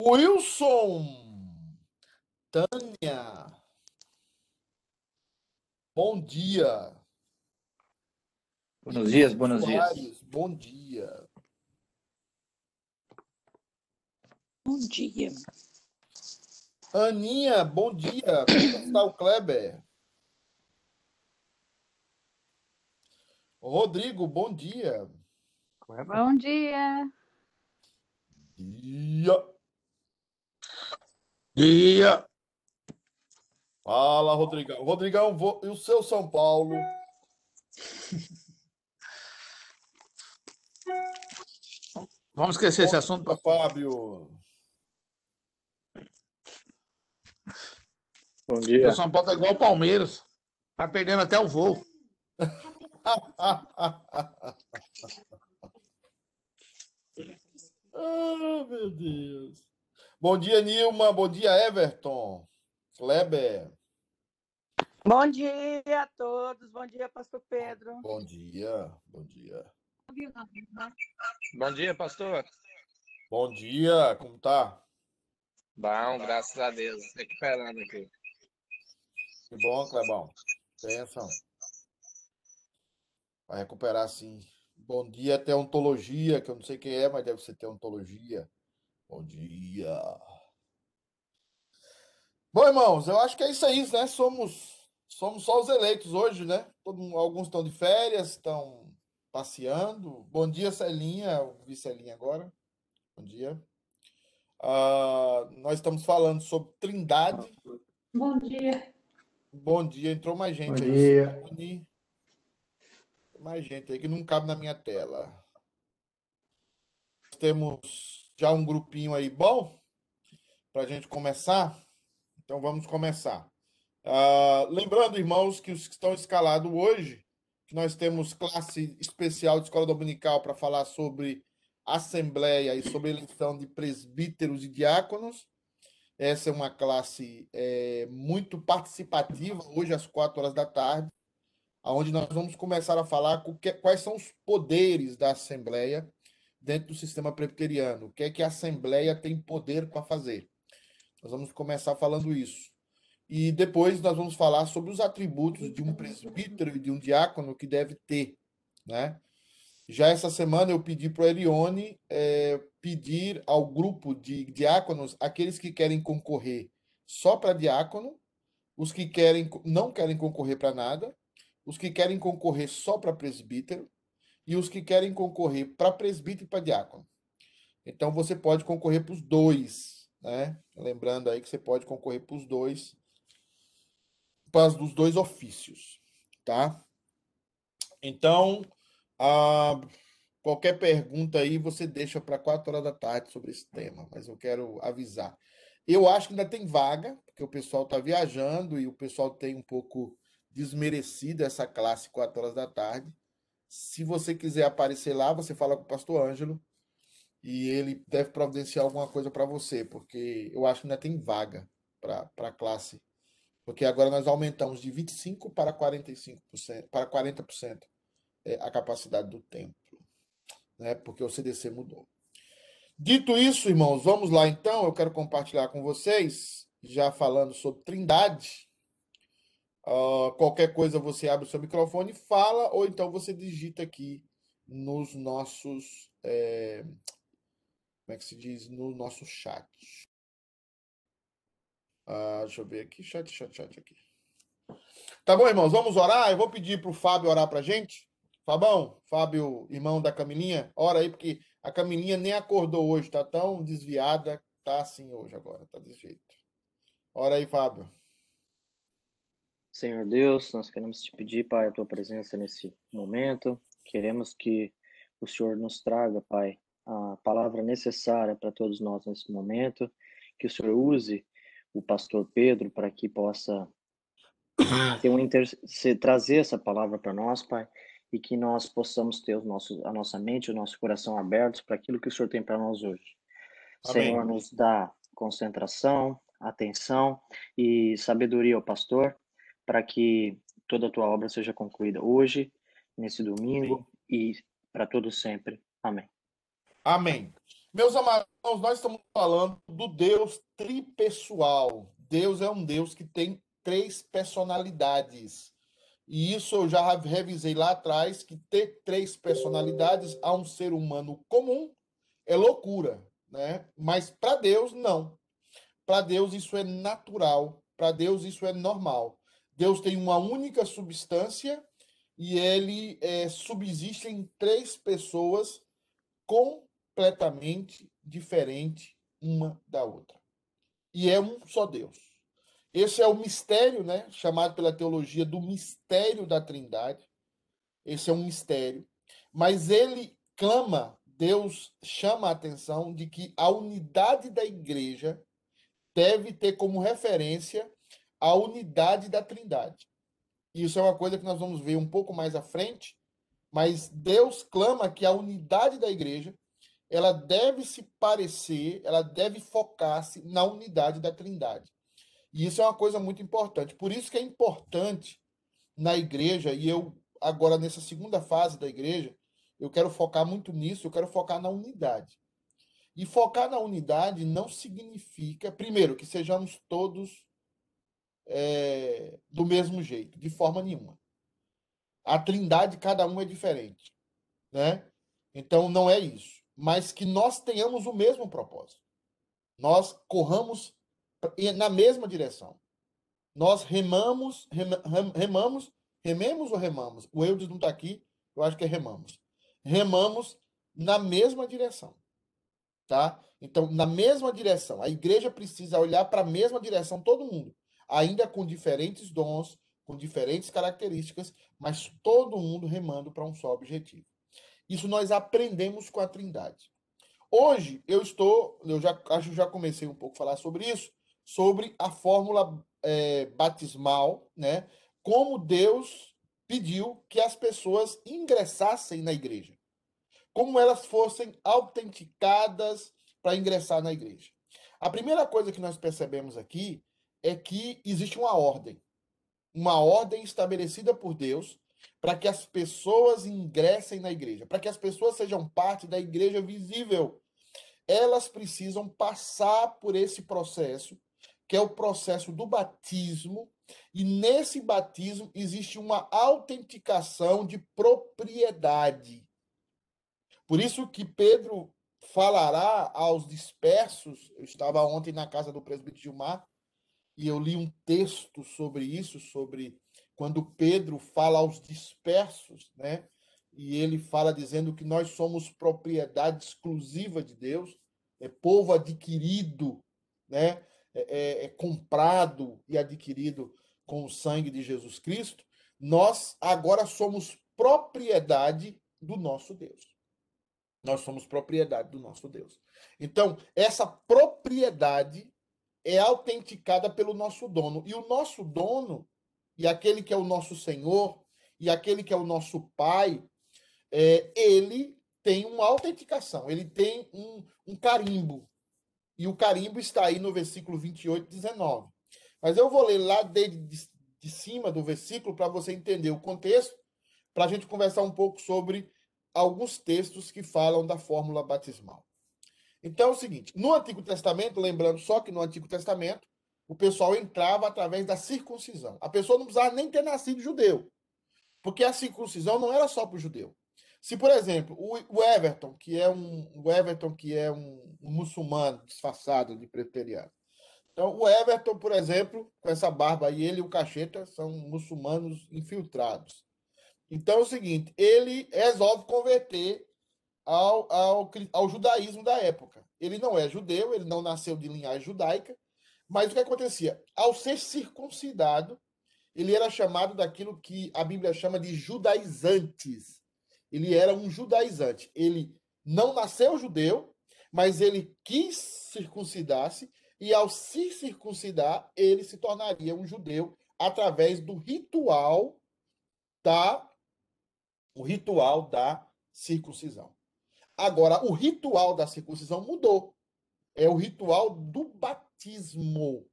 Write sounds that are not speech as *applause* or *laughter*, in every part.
Wilson, Tânia, bom dia. Buenos dias, buenos Soares, dias. bom dia. Bom dia. Aninha, bom dia. Como está o Kleber? Rodrigo, bom dia. Bom dia. Dia. Dia. Fala, Rodrigão. Rodrigão, vou- e o seu São Paulo? Vamos esquecer esse assunto. Opa, Fábio. Bom dia. O São Paulo tá igual o Palmeiras. Tá perdendo até o voo. *laughs* Ah, meu Deus. Bom dia, Nilma. Bom dia, Everton. Kleber. Bom dia a todos. Bom dia, Pastor Pedro. Bom dia. Bom dia. Bom dia, pastor. Bom dia. Como tá? Bom, graças a Deus. Recuperando aqui. Que bom, Clebão. Bênção. Vai recuperar sim. Bom dia, teontologia, que eu não sei quem é, mas deve ser teontologia. Bom dia. Bom, irmãos, eu acho que é isso aí, né? Somos, somos só os eleitos hoje, né? Todo alguns estão de férias, estão passeando. Bom dia, Celinha. Eu vi Celinha agora. Bom dia. Ah, nós estamos falando sobre Trindade. Bom dia. Bom dia, entrou mais gente Bom aí. dia. Simone. Mais gente aí que não cabe na minha tela. Temos já um grupinho aí bom para a gente começar. Então vamos começar. Ah, lembrando, irmãos, que os que estão escalados hoje, que nós temos classe especial de escola dominical para falar sobre assembleia e sobre eleição de presbíteros e diáconos. Essa é uma classe é, muito participativa, hoje às quatro horas da tarde, onde nós vamos começar a falar quais são os poderes da Assembleia dentro do sistema presbiteriano. O que é que a Assembleia tem poder para fazer? Nós vamos começar falando isso. E depois nós vamos falar sobre os atributos de um presbítero e de um diácono que deve ter, né? Já essa semana eu pedi para o Elione eh, pedir ao grupo de diáconos, aqueles que querem concorrer só para diácono, os que querem não querem concorrer para nada, os que querem concorrer só para presbítero e os que querem concorrer para presbítero e para diácono. Então você pode concorrer para os dois, né? Lembrando aí que você pode concorrer para os dois, para os dois ofícios, tá? Então, ah, qualquer pergunta aí você deixa para quatro horas da tarde sobre esse tema, mas eu quero avisar. Eu acho que ainda tem vaga, porque o pessoal está viajando e o pessoal tem um pouco desmerecido essa classe quatro horas da tarde. Se você quiser aparecer lá, você fala com o pastor Ângelo e ele deve providenciar alguma coisa para você, porque eu acho que ainda tem vaga para a classe. Porque agora nós aumentamos de 25% para 45%, para 40% é, a capacidade do templo, né? Porque o CDC mudou. Dito isso, irmãos, vamos lá então. Eu quero compartilhar com vocês, já falando sobre Trindade. Ah, qualquer coisa você abre o seu microfone fala, ou então você digita aqui nos nossos. é, como é que se diz? No nosso chat. Ah, deixa eu ver aqui, chat, chat, chat aqui. Tá bom, irmãos, vamos orar? Eu vou pedir para o Fábio orar para gente. Fabão, Fábio, irmão da Camilinha, ora aí, porque a Camilinha nem acordou hoje, tá tão desviada, tá assim hoje agora, tá desse jeito. Ora aí, Fábio. Senhor Deus, nós queremos te pedir, Pai, a tua presença nesse momento. Queremos que o Senhor nos traga, Pai, a palavra necessária para todos nós nesse momento. Que o Senhor use o pastor Pedro para que possa ter um inter... trazer essa palavra para nós, Pai, e que nós possamos ter os nossos, a nossa mente, o nosso coração abertos para aquilo que o Senhor tem para nós hoje. Amém. Senhor, nos dá concentração, atenção e sabedoria ao pastor para que toda a tua obra seja concluída hoje, nesse domingo e para todo sempre. Amém. Amém. Meus amados, nós estamos falando do Deus tripessoal. Deus é um Deus que tem três personalidades. E isso eu já revisei lá atrás, que ter três personalidades a um ser humano comum é loucura, né? Mas para Deus, não. Para Deus isso é natural, para Deus isso é normal. Deus tem uma única substância e ele é, subsiste em três pessoas completamente diferentes uma da outra. E é um só Deus. Esse é o mistério, né, chamado pela teologia do mistério da Trindade. Esse é um mistério, mas ele clama, Deus chama a atenção de que a unidade da igreja deve ter como referência a unidade da Trindade. Isso é uma coisa que nós vamos ver um pouco mais à frente, mas Deus clama que a unidade da igreja ela deve se parecer, ela deve focar-se na unidade da Trindade. E isso é uma coisa muito importante. Por isso que é importante na igreja, e eu agora nessa segunda fase da igreja, eu quero focar muito nisso, eu quero focar na unidade. E focar na unidade não significa, primeiro, que sejamos todos é, do mesmo jeito, de forma nenhuma. A trindade, cada um é diferente. Né? Então, não é isso. Mas que nós tenhamos o mesmo propósito. Nós corramos na mesma direção. Nós remamos, remamos, rememos ou remamos? O Eudes não está aqui, eu acho que é remamos. Remamos na mesma direção. Tá? Então, na mesma direção. A igreja precisa olhar para a mesma direção, todo mundo. Ainda com diferentes dons, com diferentes características, mas todo mundo remando para um só objetivo. Isso nós aprendemos com a Trindade. Hoje eu estou, eu já acho já comecei um pouco a falar sobre isso, sobre a fórmula é, batismal, né? Como Deus pediu que as pessoas ingressassem na igreja, como elas fossem autenticadas para ingressar na igreja. A primeira coisa que nós percebemos aqui é que existe uma ordem, uma ordem estabelecida por Deus para que as pessoas ingressem na igreja, para que as pessoas sejam parte da igreja visível. Elas precisam passar por esse processo que é o processo do batismo, e nesse batismo existe uma autenticação de propriedade. Por isso que Pedro falará aos dispersos, eu estava ontem na casa do presbítero Gilmar, e eu li um texto sobre isso, sobre quando Pedro fala aos dispersos, né? E ele fala dizendo que nós somos propriedade exclusiva de Deus, é povo adquirido, né? É, é, é, comprado e adquirido com o sangue de Jesus Cristo, nós agora somos propriedade do nosso Deus. Nós somos propriedade do nosso Deus. Então, essa propriedade é autenticada pelo nosso dono. E o nosso dono, e aquele que é o nosso Senhor, e aquele que é o nosso Pai, é, ele tem uma autenticação, ele tem um, um carimbo, e o carimbo está aí no versículo 28, 19. Mas eu vou ler lá de, de, de cima do versículo para você entender o contexto, para a gente conversar um pouco sobre alguns textos que falam da fórmula batismal. Então é o seguinte: no Antigo Testamento, lembrando só que no Antigo Testamento, o pessoal entrava através da circuncisão. A pessoa não precisava nem ter nascido judeu, porque a circuncisão não era só para o judeu. Se, por exemplo, o Everton, que é um, o Everton, que é um, um muçulmano disfarçado de preteriano. Então, o Everton, por exemplo, com essa barba aí, ele e o Cacheta são muçulmanos infiltrados. Então é o seguinte, ele resolve converter ao, ao, ao judaísmo da época. Ele não é judeu, ele não nasceu de linhagem judaica, mas o que acontecia? Ao ser circuncidado, ele era chamado daquilo que a Bíblia chama de judaizantes ele era um judaizante. Ele não nasceu judeu, mas ele quis circuncidar-se, e ao se circuncidar, ele se tornaria um judeu através do ritual da o ritual da circuncisão. Agora, o ritual da circuncisão mudou. É o ritual do batismo.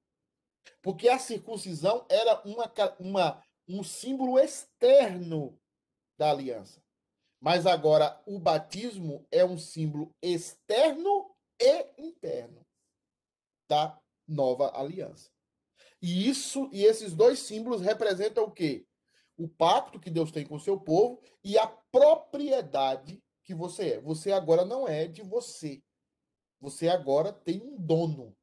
Porque a circuncisão era uma, uma, um símbolo externo da aliança. Mas agora o batismo é um símbolo externo e interno da nova aliança. E isso e esses dois símbolos representam o quê? O pacto que Deus tem com o seu povo e a propriedade que você é. Você agora não é de você. Você agora tem um dono.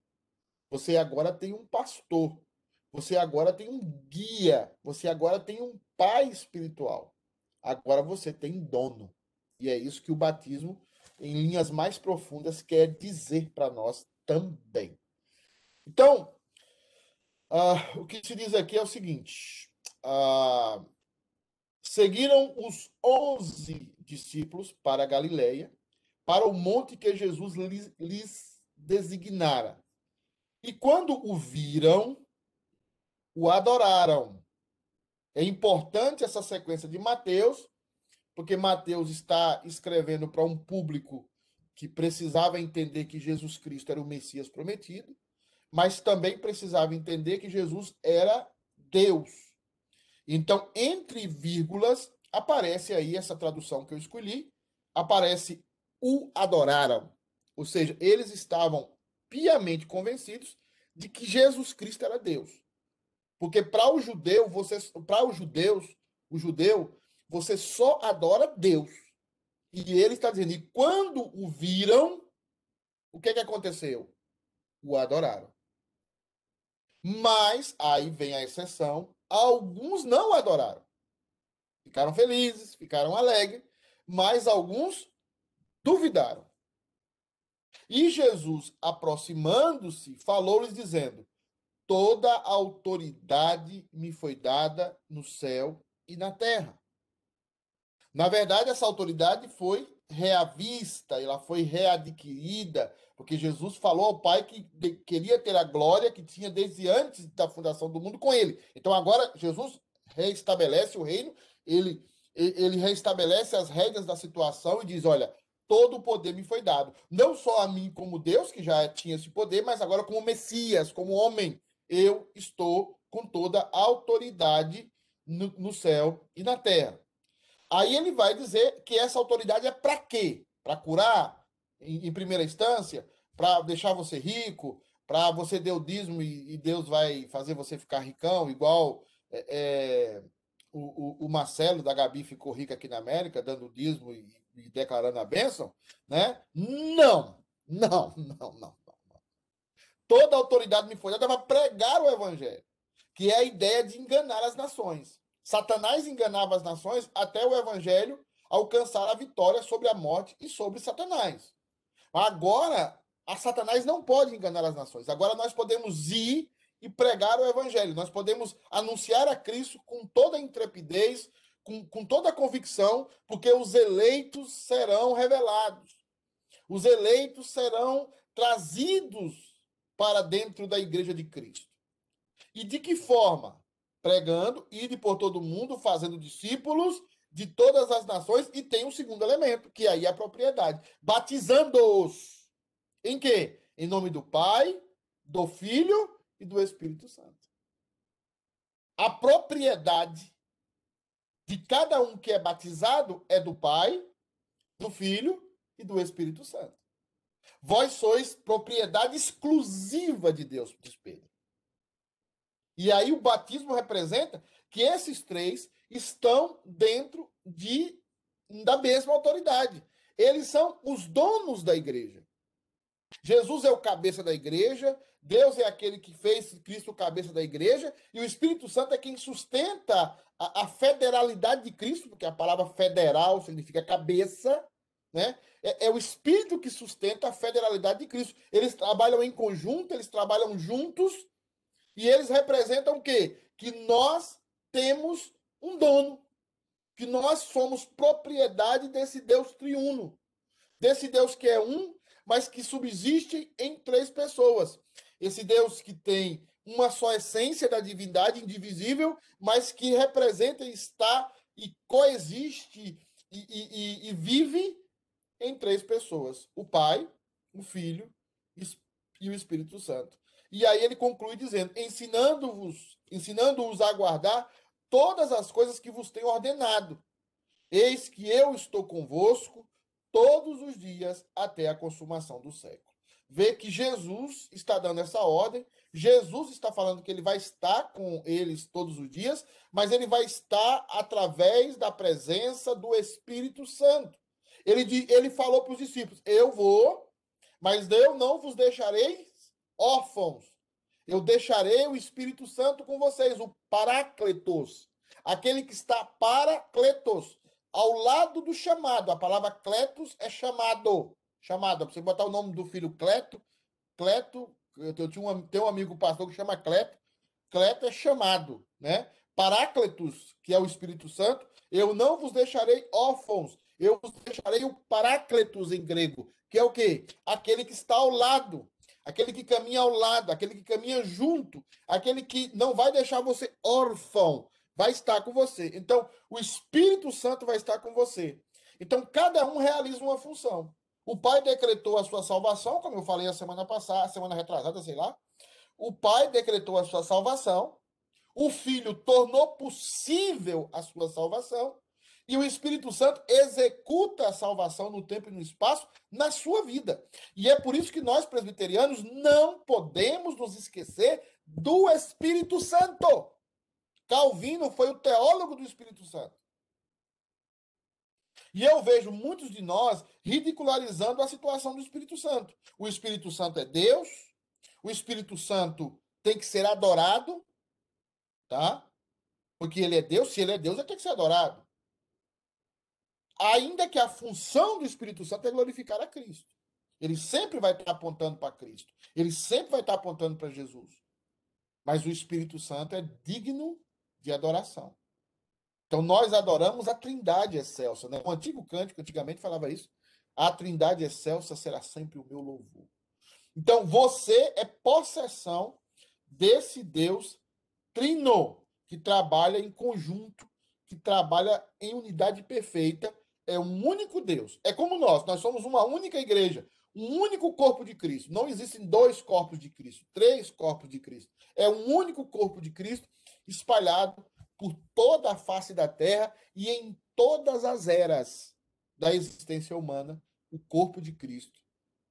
Você agora tem um pastor. Você agora tem um guia. Você agora tem um pai espiritual. Agora você tem dono. E é isso que o batismo, em linhas mais profundas, quer dizer para nós também. Então, uh, o que se diz aqui é o seguinte: uh, seguiram os onze discípulos para a Galileia, para o monte que Jesus lhes, lhes designara. E quando o viram, o adoraram. É importante essa sequência de Mateus, porque Mateus está escrevendo para um público que precisava entender que Jesus Cristo era o Messias prometido, mas também precisava entender que Jesus era Deus. Então, entre vírgulas, aparece aí essa tradução que eu escolhi, aparece o adoraram. Ou seja, eles estavam piamente convencidos de que Jesus Cristo era Deus. Porque para o judeu, você para os judeus, o judeu, você só adora Deus. E ele está dizendo, e quando o viram, o que, que aconteceu? O adoraram. Mas, aí vem a exceção, alguns não adoraram. Ficaram felizes, ficaram alegres, mas alguns duvidaram. E Jesus, aproximando-se, falou-lhes dizendo: Toda autoridade me foi dada no céu e na terra. Na verdade, essa autoridade foi reavista, ela foi readquirida, porque Jesus falou ao Pai que queria ter a glória que tinha desde antes da fundação do mundo com ele. Então agora Jesus reestabelece o reino, ele ele reestabelece as regras da situação e diz: olha, todo o poder me foi dado. Não só a mim como Deus, que já tinha esse poder, mas agora como Messias, como homem eu estou com toda a autoridade no, no céu e na terra. Aí ele vai dizer que essa autoridade é para quê? Para curar, em, em, primeira instância, para deixar você rico, para você dar o dízimo e, Deus vai fazer você ficar ricão, igual é, é, o, o, o, Marcelo da Gabi ficou rico aqui na América, dando dízimo e, e declarando a bênção, né? Não, não, não, não toda a autoridade me foi dada para pregar o evangelho, que é a ideia de enganar as nações. Satanás enganava as nações até o evangelho alcançar a vitória sobre a morte e sobre Satanás. Agora, a Satanás não pode enganar as nações. Agora nós podemos ir e pregar o evangelho. Nós podemos anunciar a Cristo com toda a intrepidez, com, com toda a convicção, porque os eleitos serão revelados. Os eleitos serão trazidos para dentro da igreja de Cristo. E de que forma? Pregando, ide por todo mundo, fazendo discípulos de todas as nações, e tem um segundo elemento, que aí é a propriedade. Batizando-os. Em quê? Em nome do Pai, do Filho e do Espírito Santo. A propriedade de cada um que é batizado é do Pai, do Filho e do Espírito Santo. Vós sois propriedade exclusiva de Deus, diz Pedro. E aí o batismo representa que esses três estão dentro de da mesma autoridade. Eles são os donos da igreja. Jesus é o cabeça da igreja, Deus é aquele que fez Cristo cabeça da igreja, e o Espírito Santo é quem sustenta a, a federalidade de Cristo, porque a palavra federal significa cabeça, né? É, é, o Espírito que sustenta a federalidade de Cristo. Eles trabalham em conjunto, eles trabalham juntos, e eles representam o quê? Que nós temos um dono, que nós somos propriedade desse Deus triuno, desse Deus que é um, mas que subsiste em três pessoas. Esse Deus que tem uma só essência da divindade indivisível, mas que representa, está e coexiste e, e, e vive em três pessoas: o Pai, o Filho e o Espírito Santo. E aí ele conclui dizendo: ensinando-vos, ensinando-os a guardar todas as coisas que vos tenho ordenado. Eis que eu estou convosco todos os dias até a consumação do século. Vê que Jesus está dando essa ordem, Jesus está falando que ele vai estar com eles todos os dias, mas ele vai estar através da presença do Espírito Santo. Ele, ele falou para os discípulos: Eu vou, mas eu não vos deixarei órfãos. Eu deixarei o Espírito Santo com vocês, o Parácletos, aquele que está Parácletos, ao lado do chamado. A palavra Cletos é chamado. Chamado. Você botar o nome do filho Cleto, Cleto, eu tinha um, tenho um amigo pastor que chama Cleto. Cleto é chamado, né? Parácletos, que é o Espírito Santo, eu não vos deixarei órfãos, eu vos deixarei o Parácletos em grego, que é o quê? Aquele que está ao lado, aquele que caminha ao lado, aquele que caminha junto, aquele que não vai deixar você órfão, vai estar com você. Então, o Espírito Santo vai estar com você. Então, cada um realiza uma função. O Pai decretou a sua salvação, como eu falei a semana passada, a semana retrasada, sei lá. O Pai decretou a sua salvação. O Filho tornou possível a sua salvação. E o Espírito Santo executa a salvação no tempo e no espaço na sua vida. E é por isso que nós, presbiterianos, não podemos nos esquecer do Espírito Santo. Calvino foi o teólogo do Espírito Santo. E eu vejo muitos de nós ridicularizando a situação do Espírito Santo. O Espírito Santo é Deus, o Espírito Santo tem que ser adorado, tá? Porque ele é Deus, se ele é Deus, ele tem que ser adorado ainda que a função do Espírito Santo é glorificar a Cristo. Ele sempre vai estar apontando para Cristo. Ele sempre vai estar apontando para Jesus. Mas o Espírito Santo é digno de adoração. Então nós adoramos a Trindade excelsa. Né? O antigo cântico antigamente falava isso. A Trindade excelsa será sempre o meu louvor. Então você é possessão desse Deus trino que trabalha em conjunto, que trabalha em unidade perfeita é um único Deus. É como nós, nós somos uma única igreja, um único corpo de Cristo. Não existem dois corpos de Cristo, três corpos de Cristo. É um único corpo de Cristo espalhado por toda a face da terra e em todas as eras da existência humana, o corpo de Cristo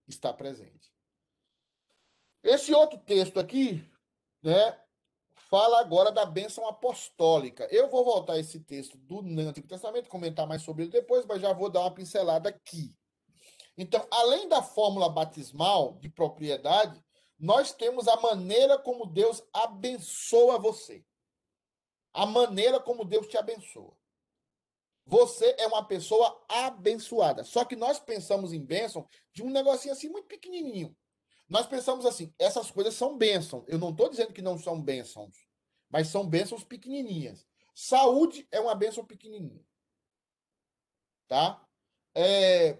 está presente. Esse outro texto aqui, né, fala agora da bênção apostólica. Eu vou voltar esse texto do Antigo Testamento, comentar mais sobre ele depois, mas já vou dar uma pincelada aqui. Então, além da fórmula batismal de propriedade, nós temos a maneira como Deus abençoa você. A maneira como Deus te abençoa. Você é uma pessoa abençoada. Só que nós pensamos em bênção de um negocinho assim muito pequenininho. Nós pensamos assim, essas coisas são bênçãos. Eu não estou dizendo que não são bênçãos, mas são bênçãos pequenininhas. Saúde é uma bênção pequenininha. Tá? É,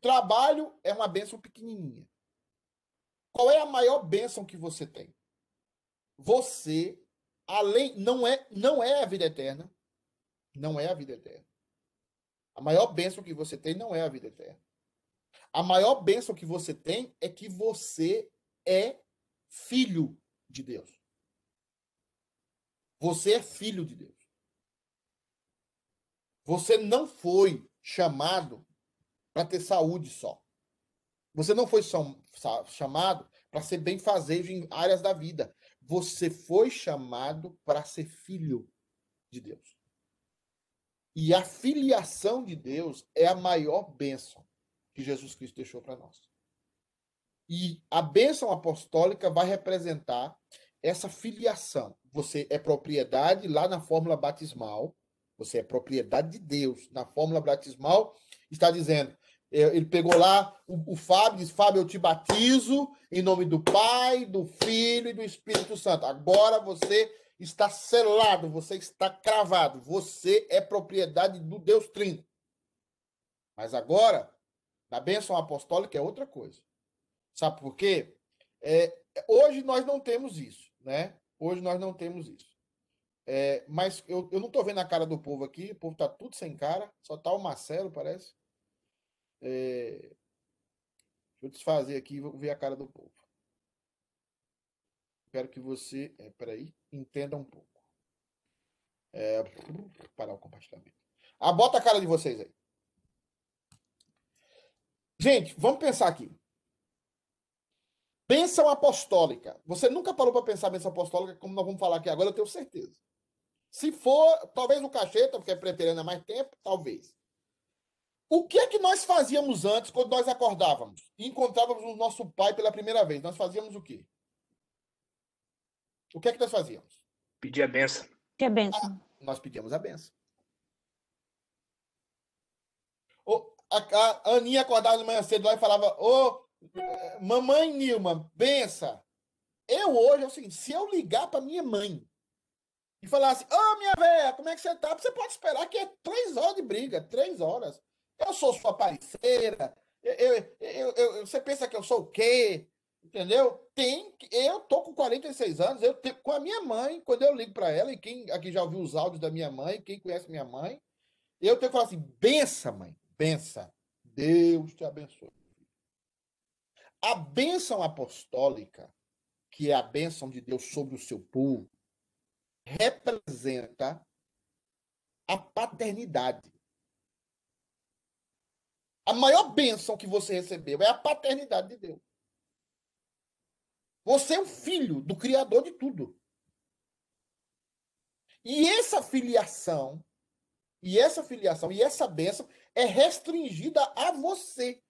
trabalho é uma bênção pequenininha. Qual é a maior bênção que você tem? Você, além, não é, não é a vida eterna. Não é a vida eterna. A maior bênção que você tem não é a vida eterna. A maior bênção que você tem é que você é filho de Deus. Você é filho de Deus. Você não foi chamado para ter saúde só. Você não foi chamado para ser bem-fazejo em áreas da vida. Você foi chamado para ser filho de Deus. E a filiação de Deus é a maior bênção que Jesus Cristo deixou para nós. E a bênção apostólica vai representar essa filiação. Você é propriedade lá na fórmula batismal, você é propriedade de Deus. Na fórmula batismal está dizendo, ele pegou lá o, o Fábio, diz, Fábio, eu te batizo em nome do Pai, do Filho e do Espírito Santo. Agora você está selado, você está cravado, você é propriedade do Deus Trino. Mas agora a bênção apostólica é outra coisa. Sabe por quê? É, hoje nós não temos isso, né? Hoje nós não temos isso. É, mas eu, eu não estou vendo a cara do povo aqui, o povo está tudo sem cara, só está o Marcelo, parece. É, deixa eu desfazer aqui e vou ver a cara do povo. Espero que você, é, peraí, entenda um pouco. É, parar o compartilhamento. Ah, bota a cara de vocês aí. Gente, vamos pensar aqui. Bênção apostólica. Você nunca parou para pensar bênção apostólica, como nós vamos falar aqui agora, eu tenho certeza. Se for, talvez o cacheta, porque é preteriano há mais tempo, talvez. O que é que nós fazíamos antes, quando nós acordávamos e encontrávamos o nosso pai pela primeira vez? Nós fazíamos o quê? O que é que nós fazíamos? Pedir a benção. Que benção. Ah, nós pedíamos a benção. A, a Aninha acordava de manhã cedo lá e falava: Ô, mamãe Nilma, benção. Eu hoje é o seguinte: se eu ligar para minha mãe e falar assim: Ô, oh, minha velha, como é que você tá? Você pode esperar que é três horas de briga, três horas. Eu sou sua parceira. Eu, eu, eu, você pensa que eu sou o quê? Entendeu? Tem, eu tô com 46 anos, eu tenho, com a minha mãe, quando eu ligo para ela, e quem aqui já ouviu os áudios da minha mãe, quem conhece minha mãe, eu tenho que falar assim: bença, mãe, bença. Deus te abençoe. A bênção apostólica, que é a bênção de Deus sobre o seu povo, representa a paternidade. A maior bênção que você recebeu é a paternidade de Deus. Você é o filho do Criador de tudo. E essa filiação, e essa filiação, e essa bênção é restringida a você.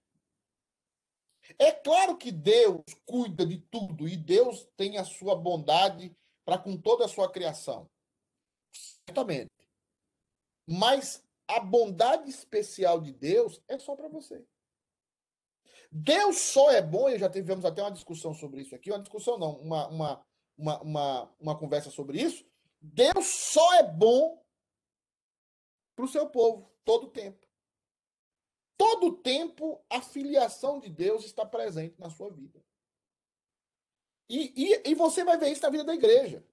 É claro que Deus cuida de tudo e Deus tem a sua bondade para com toda a sua criação. Certamente. Mas a bondade especial de Deus é só para você. Deus só é bom, e já tivemos até uma discussão sobre isso aqui, uma discussão não, uma, uma, uma, uma, uma conversa sobre isso. Deus só é bom para o seu povo, todo o tempo. Todo o tempo a filiação de Deus está presente na sua vida. E, e, e você vai ver isso na vida da igreja.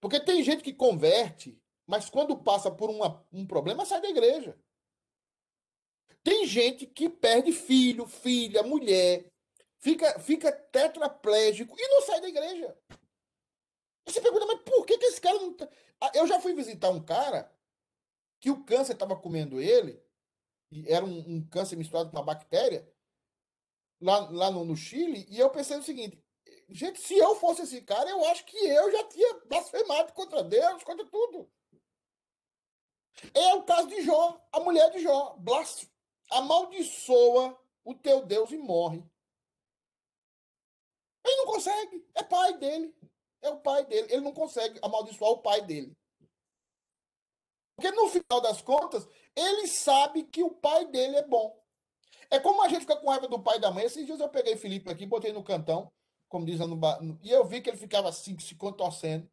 Porque tem gente que converte, mas quando passa por uma, um problema, sai da igreja. Tem gente que perde filho, filha, mulher, fica, fica tetraplégico e não sai da igreja. Você pergunta, mas por que, que esse cara não. Tá... Ah, eu já fui visitar um cara que o câncer estava comendo ele, e era um, um, câncer misturado com uma bactéria, lá, lá no, no Chile, e eu pensei o seguinte: gente, se eu fosse esse cara, eu acho que eu já tinha blasfemado contra Deus, contra tudo. É o caso de Jó, a mulher de Jó, blasfema amaldiçoa o teu Deus e morre. Ele não consegue. É pai dele. É o pai dele. Ele não consegue amaldiçoar o pai dele. Porque no final das contas, ele sabe que o pai dele é bom. É como a gente fica com raiva do pai e da mãe. Esses dias eu peguei Felipe aqui, botei no cantão, como dizem no bar, e eu vi que ele ficava assim, se contorcendo.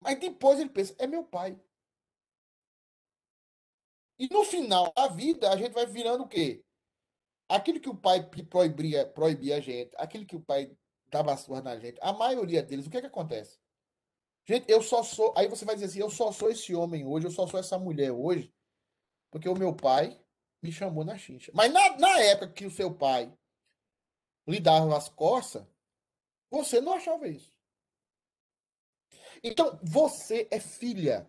Mas depois ele pensa, é meu pai. E no final da vida, a gente vai virando o quê? Aquilo que o pai proibia, proibia a gente, aquilo que o pai dava surra na gente, a maioria deles, o que é que acontece? Gente, eu só sou. Aí você vai dizer assim: eu só sou esse homem hoje, eu só sou essa mulher hoje, porque o meu pai me chamou na chincha. Mas na, na época que o seu pai lhe dava as costas, você não achava isso. Então, você é filha.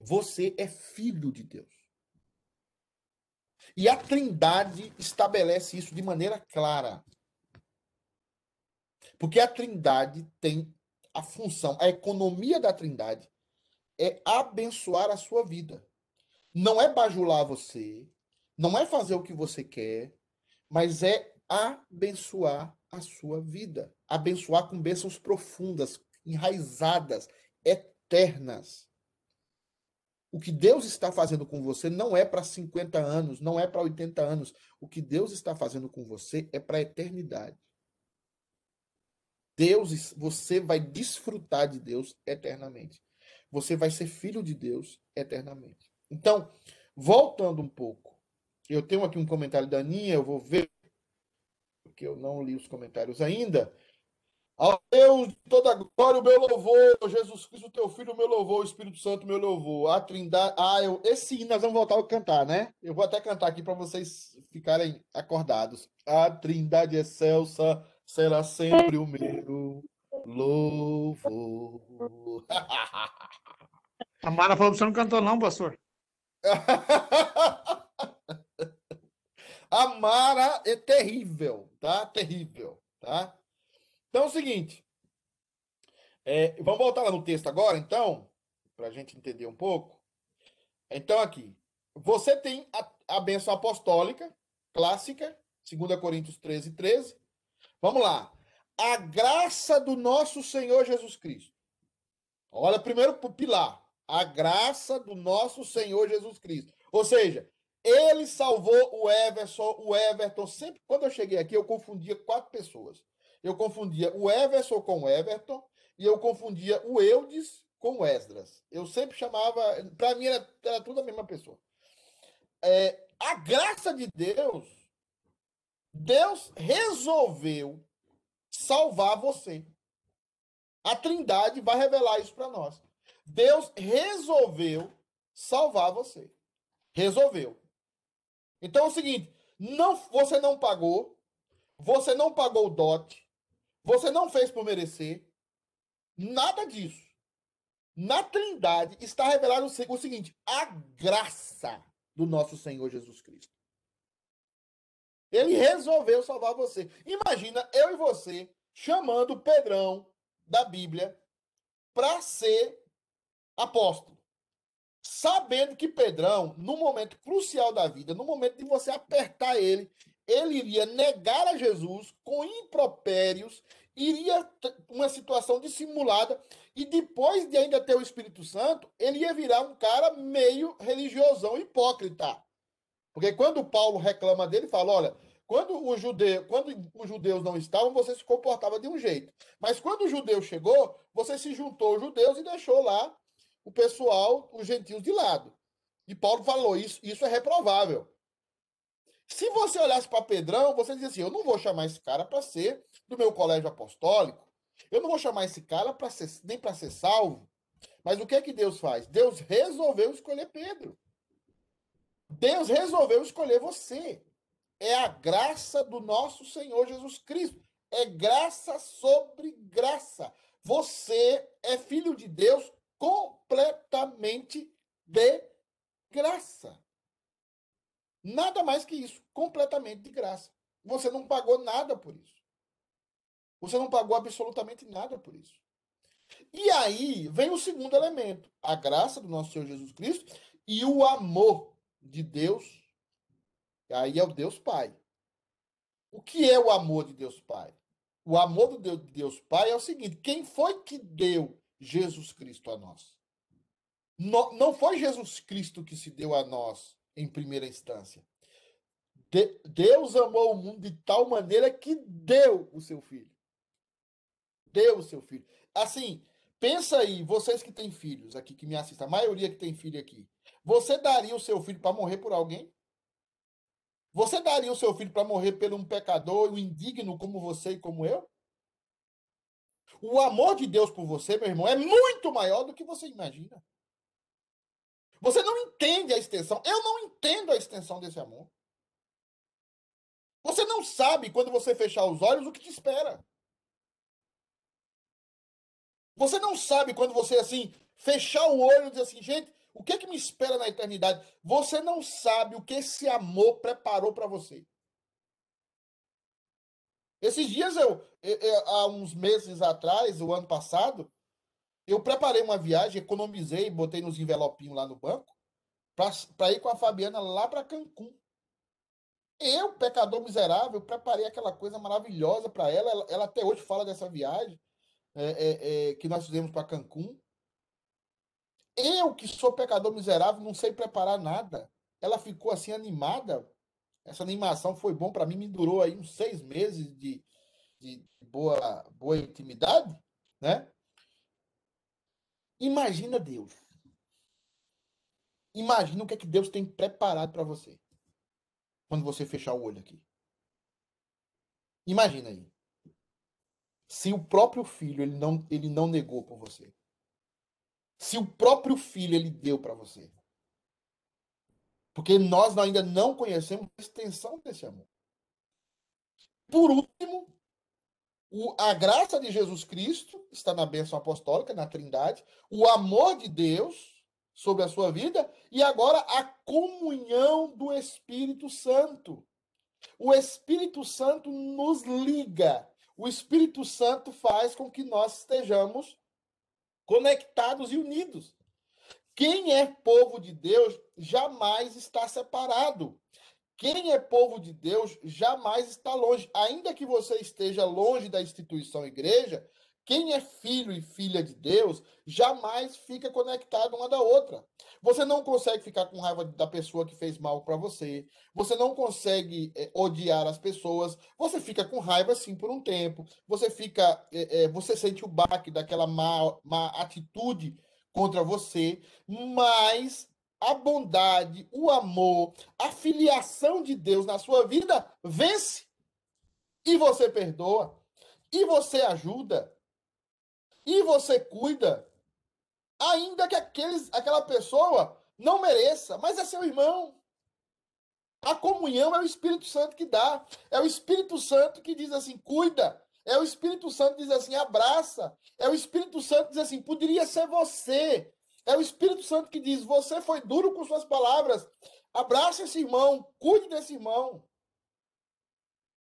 Você é filho de Deus. E a Trindade estabelece isso de maneira clara. Porque a Trindade tem a função, a economia da Trindade é abençoar a sua vida. Não é bajular você, não é fazer o que você quer, mas é abençoar a sua vida. Abençoar com bênçãos profundas, enraizadas, eternas. O que Deus está fazendo com você não é para 50 anos, não é para 80 anos. O que Deus está fazendo com você é para a eternidade. Deus, você vai desfrutar de Deus eternamente. Você vai ser filho de Deus eternamente. Então, voltando um pouco, eu tenho aqui um comentário da Aninha, eu vou ver, porque eu não li os comentários ainda. Ao Deus de toda glória, o meu louvor. Jesus Cristo, teu filho, o meu louvor. O Espírito Santo, meu louvor. A Trindade. Ah, eu... esse hino nós vamos voltar a cantar, né? Eu vou até cantar aqui para vocês ficarem acordados. A Trindade excelsa será sempre o meu louvor. *laughs* A Mara falou que você não cantou, não, pastor. *laughs* a Mara é terrível, tá? Terrível. Tá? Então é o seguinte. É, vamos voltar lá no texto agora, então, para a gente entender um pouco. Então, aqui. Você tem a, a bênção apostólica, clássica, 2 Coríntios 13, 13. Vamos lá. A graça do nosso Senhor Jesus Cristo. Olha primeiro para o pilar. A graça do nosso Senhor Jesus Cristo. Ou seja, ele salvou o Everson, o Everton. Sempre quando eu cheguei aqui, eu confundia quatro pessoas. Eu confundia o Everson com o Everton e eu confundia o Eudes com o Esdras. Eu sempre chamava, para mim era, era tudo a mesma pessoa. É, a graça de Deus, Deus resolveu salvar você. A Trindade vai revelar isso para nós. Deus resolveu salvar você. Resolveu. Então é o seguinte, não, você não pagou, você não pagou o dote, você não fez por merecer, nada disso. Na Trindade está revelado o seguinte: a graça do nosso Senhor Jesus Cristo. Ele resolveu salvar você. Imagina eu e você chamando o Pedrão da Bíblia para ser apóstolo. Sabendo que Pedrão, no momento crucial da vida, no momento de você apertar ele, ele iria negar a Jesus com impropérios, iria uma situação dissimulada e depois de ainda ter o Espírito Santo, ele ia virar um cara meio religiosão hipócrita. Porque quando Paulo reclama dele, fala: olha, quando, o judeu, quando os judeus não estavam, você se comportava de um jeito. Mas quando o judeu chegou, você se juntou aos judeus e deixou lá o pessoal, os gentios de lado. E Paulo falou: isso, isso é reprovável. Se você olhasse para Pedrão, você dizia assim: eu não vou chamar esse cara para ser do meu colégio apostólico, eu não vou chamar esse cara para nem para ser salvo. Mas o que é que Deus faz? Deus resolveu escolher Pedro. Deus resolveu escolher você. É a graça do nosso Senhor Jesus Cristo. É graça sobre graça. Você é filho de Deus completamente de graça. Nada mais que isso, completamente de graça. Você não pagou nada por isso. Você não pagou absolutamente nada por isso. E aí vem o segundo elemento, a graça do nosso Senhor Jesus Cristo e o amor de Deus. Aí é o Deus Pai. O que é o amor de Deus Pai? O amor de Deus Pai é o seguinte: quem foi que deu Jesus Cristo a nós? Não, foi Jesus Cristo que se deu a nós em primeira instância. De, Deus amou o mundo de tal maneira que deu o seu filho. Deu o seu filho. Assim, pensa aí, vocês que têm filhos aqui, que me assistem, a maioria que tem filho aqui. Você daria o seu filho para morrer por alguém? Você daria o seu filho para morrer por um pecador, um indigno como você e como eu? O amor de Deus por você, meu irmão, é muito maior do que você imagina. Você não entende a extensão. Eu não entendo a extensão desse amor. Você não sabe, quando você fechar os olhos, o que te espera. Você não sabe quando você, assim, fechar o olho e dizer assim, gente, o que é que me espera na eternidade? Você não sabe o que esse amor preparou para você. Esses dias eu, eu, eu, há uns meses atrás, o ano passado, eu preparei uma viagem, economizei, botei nos envelopinhos lá no banco, para ir com a Fabiana lá para Cancún. Eu, pecador miserável, preparei aquela coisa maravilhosa para ela. ela. ela. até hoje fala dessa viagem é, é, é, que nós fizemos para Cancún. Eu, que sou pecador miserável, não sei preparar nada. Ela ficou assim animada. Essa animação foi bom para mim, me durou aí uns seis meses de, de boa, boa intimidade, né? Imagina Deus. Imagina o que é que Deus tem preparado para você. Quando você fechar o olho aqui. Imagina aí. Se o próprio filho ele não, ele não negou por você. Se o próprio filho ele deu para você. Porque nós ainda não conhecemos a extensão desse amor. Por último, o, a graça de Jesus Cristo está na bênção apostólica, na Trindade, o amor de Deus sobre a sua vida e agora a comunhão do Espírito Santo. O Espírito Santo nos liga. o Espírito Santo faz com que nós estejamos conectados e unidos. Quem é povo de Deus jamais está separado. Quem é povo de Deus jamais está longe. Ainda que você esteja longe da instituição igreja, quem é filho e filha de Deus jamais fica conectado uma da outra. Você não consegue ficar com raiva da pessoa que fez mal para você. Você não consegue é, odiar as pessoas. Você fica com raiva sim por um tempo. Você fica, é, é, você sente o baque daquela má, má atitude contra você, mas a bondade, o amor, a filiação de Deus na sua vida vence. E você perdoa, e você ajuda, e você cuida, ainda que aqueles, aquela pessoa não mereça, mas é seu irmão. A comunhão é o Espírito Santo que dá. É o Espírito Santo que diz assim: cuida. É o Espírito Santo que diz assim: abraça. É o Espírito Santo que diz assim: poderia ser você. É o Espírito Santo que diz: você foi duro com suas palavras. Abraça esse irmão, cuide desse irmão.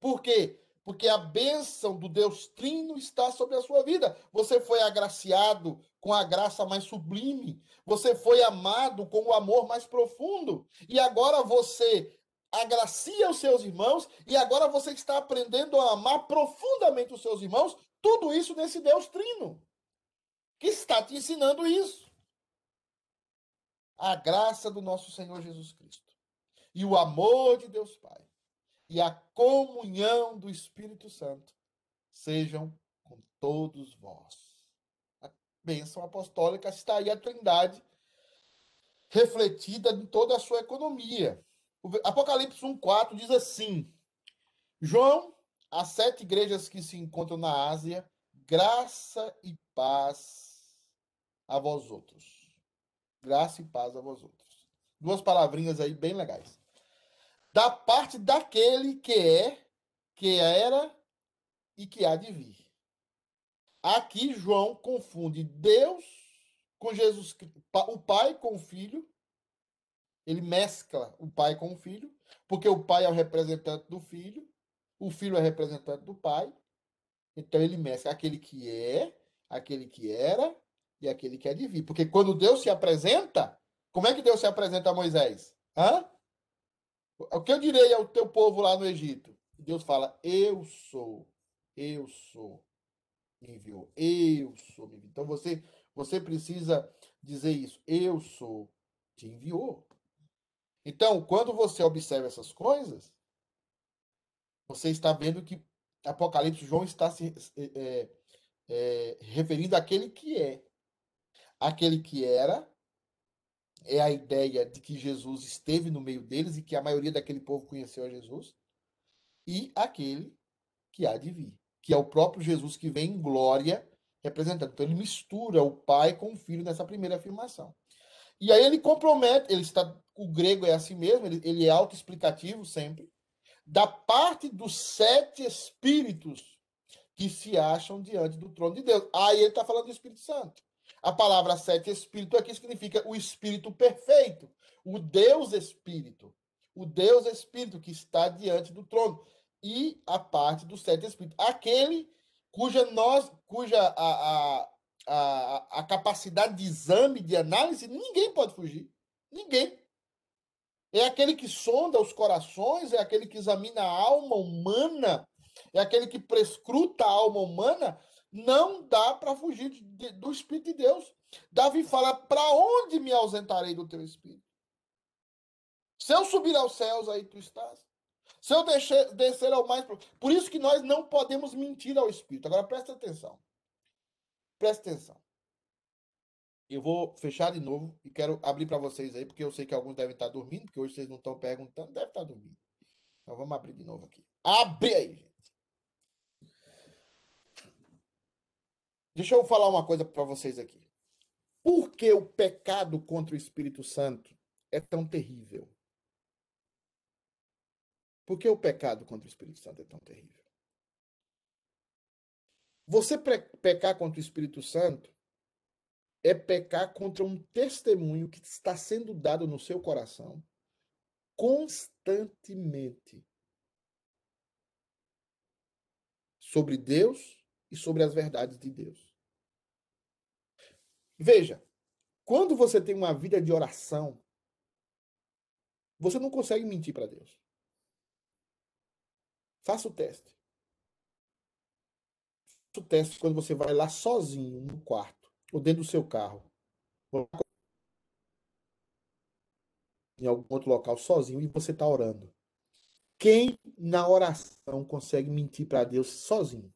Por quê? porque a bênção do Deus Trino está sobre a sua vida. Você foi agraciado com a graça mais sublime, você foi amado com o amor mais profundo, e agora você agracia os seus irmãos, e agora você está aprendendo a amar profundamente os seus irmãos, tudo isso nesse Deus Trino, que está te ensinando isso. A graça do nosso Senhor Jesus Cristo e o amor de Deus Pai e a comunhão do Espírito Santo sejam com todos vós. A bênção apostólica está aí a Trindade refletida em toda a sua economia. O Apocalipse 1:4 diz assim: João, as sete igrejas que se encontram na Ásia, graça e paz a vós outros. Graça e paz a vós outros. Duas palavrinhas aí bem legais da parte daquele que é, que era e que há de vir. Aqui João confunde Deus com Jesus, o Pai com o Filho. Ele mescla o Pai com o Filho, porque o Pai é o representante do Filho, o Filho é representante do Pai. Então ele mescla aquele que é, aquele que era e aquele que há de vir. Porque quando Deus se apresenta, como é que Deus se apresenta a Moisés? Hã? O que eu direi ao teu povo lá no Egito? Deus fala: Eu sou, eu sou. Me enviou, eu sou. Me enviou. Então você, você precisa dizer isso: Eu sou, te enviou. Então, quando você observa essas coisas, você está vendo que Apocalipse João está se é, é, referindo àquele que é, aquele que era, é a ideia de que Jesus esteve no meio deles e que a maioria daquele povo conheceu a Jesus, e aquele que há de vir, que é o próprio Jesus que vem em glória representando. Então ele mistura o Pai com o Filho nessa primeira afirmação. E aí ele compromete, ele está, o grego é assim mesmo, ele, ele é autoexplicativo sempre, da parte dos sete espíritos que se acham diante do trono de Deus. Aí ele está falando do Espírito Santo. A palavra sete espírito aqui significa o espírito perfeito, o Deus espírito, o Deus espírito que está diante do trono e a parte do sete espírito, aquele cuja nós, cuja a, a, a, a capacidade de exame, de análise, ninguém pode fugir, ninguém. É aquele que sonda os corações, é aquele que examina a alma humana, é aquele que prescruta a alma humana não dá para fugir de, do Espírito de Deus. Davi fala: para onde me ausentarei do teu Espírito? Se eu subir aos céus, aí tu estás. Se eu descer, descer ao mais. Por isso que nós não podemos mentir ao Espírito. Agora presta atenção. Presta atenção. Eu vou fechar de novo e quero abrir para vocês aí, porque eu sei que alguns devem estar dormindo, porque hoje vocês não estão perguntando, deve estar dormindo. Então vamos abrir de novo aqui. Abre aí, gente. Deixa eu falar uma coisa para vocês aqui. Por que o pecado contra o Espírito Santo é tão terrível? Por que o pecado contra o Espírito Santo é tão terrível? Você pecar contra o Espírito Santo é pecar contra um testemunho que está sendo dado no seu coração constantemente sobre Deus e sobre as verdades de Deus. Veja, quando você tem uma vida de oração, você não consegue mentir para Deus. Faça o teste. Faça o teste quando você vai lá sozinho no quarto ou dentro do seu carro. Em algum outro local sozinho e você está orando. Quem na oração consegue mentir para Deus sozinho?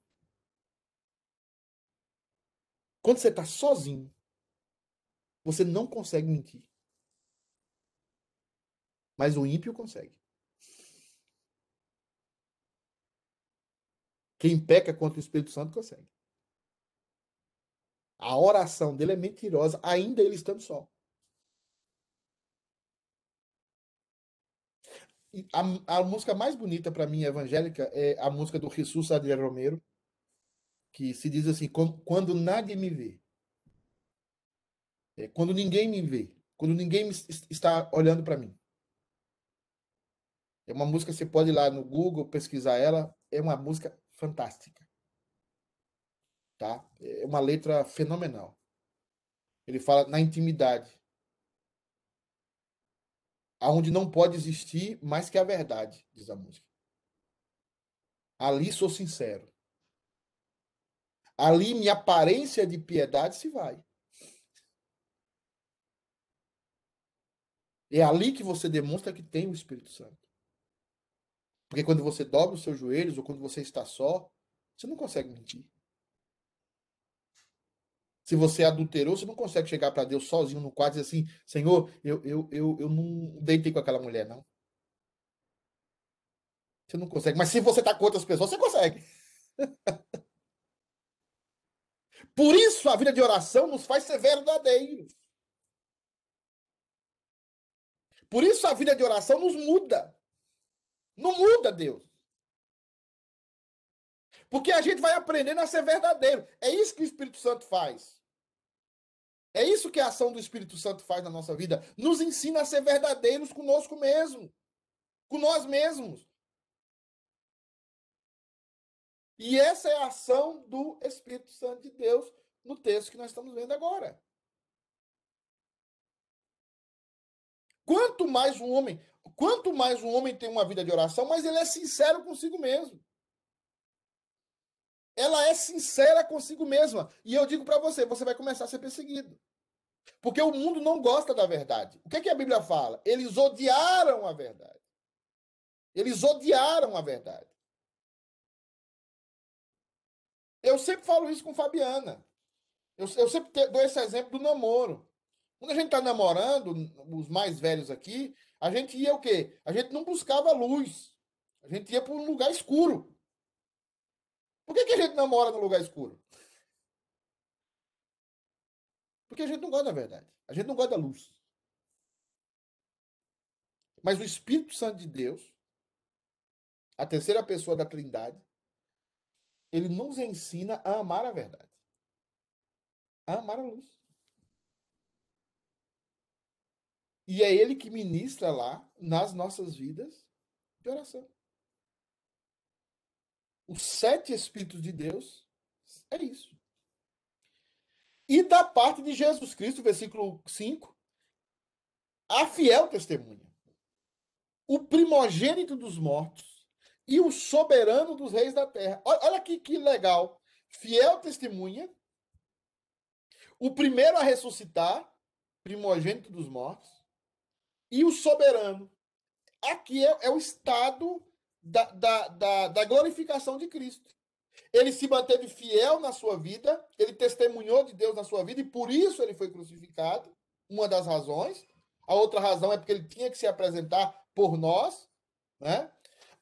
Quando você está sozinho, você não consegue mentir. Mas o ímpio consegue. Quem peca contra o Espírito Santo consegue. A oração dele é mentirosa, ainda ele estando só. A, a, música mais bonita para mim evangélica é a música do Jesus Adriano Romero, que se diz assim: quando nadie me vê, é, quando ninguém me vê, quando ninguém está olhando para mim. É uma música, você pode ir lá no Google pesquisar ela, é uma música fantástica. Tá? É uma letra fenomenal. Ele fala na intimidade. Aonde não pode existir mais que a verdade, diz a música. Ali sou sincero. Ali minha aparência de piedade se vai. É ali que você demonstra que tem o Espírito Santo. Porque quando você dobra os seus joelhos ou quando você está só, você não consegue mentir. Se você adulterou, você não consegue chegar para Deus sozinho no quarto e dizer assim: Senhor, eu, eu, eu, eu não deitei com aquela mulher, não. Você não consegue. Mas se você está com outras pessoas, você consegue. *laughs* Por isso a vida de oração nos faz ser verdadeiros. Por isso a vida de oração nos muda. Não muda Deus. Porque a gente vai aprendendo a ser verdadeiro. É isso que o Espírito Santo faz. É isso que a ação do Espírito Santo faz na nossa vida. Nos ensina a ser verdadeiros conosco mesmo. Com nós mesmos. E essa é a ação do Espírito Santo de Deus no texto que nós estamos vendo agora. Quanto mais um homem, quanto mais um homem tem uma vida de oração, mais ele é sincero consigo mesmo. Ela é sincera consigo mesma. E eu digo para você, você vai começar a ser perseguido. Porque o mundo não gosta da verdade. O que, é que a Bíblia fala? Eles odiaram a verdade. Eles odiaram a verdade. Eu sempre falo isso com Fabiana. Eu, eu sempre dou esse exemplo do namoro. Quando a gente está namorando, os mais velhos aqui, a gente ia o quê? A gente não buscava luz. A gente ia para um lugar escuro. Por que, que a gente namora no lugar escuro? Porque a gente não gosta da verdade. A gente não gosta da luz. Mas o Espírito Santo de Deus, a terceira pessoa da Trindade, ele nos ensina a amar a verdade. A amar a luz. E é ele que ministra lá nas nossas vidas de oração. Os sete Espíritos de Deus é isso. E da parte de Jesus Cristo, versículo 5, a fiel testemunha, o primogênito dos mortos e o soberano dos reis da terra. Olha aqui que legal. Fiel testemunha, o primeiro a ressuscitar, primogênito dos mortos, e o soberano. Aqui é, é o estado da, da, da, da glorificação de Cristo. Ele se manteve fiel na sua vida, ele testemunhou de Deus na sua vida e por isso ele foi crucificado. Uma das razões. A outra razão é porque ele tinha que se apresentar por nós. Né?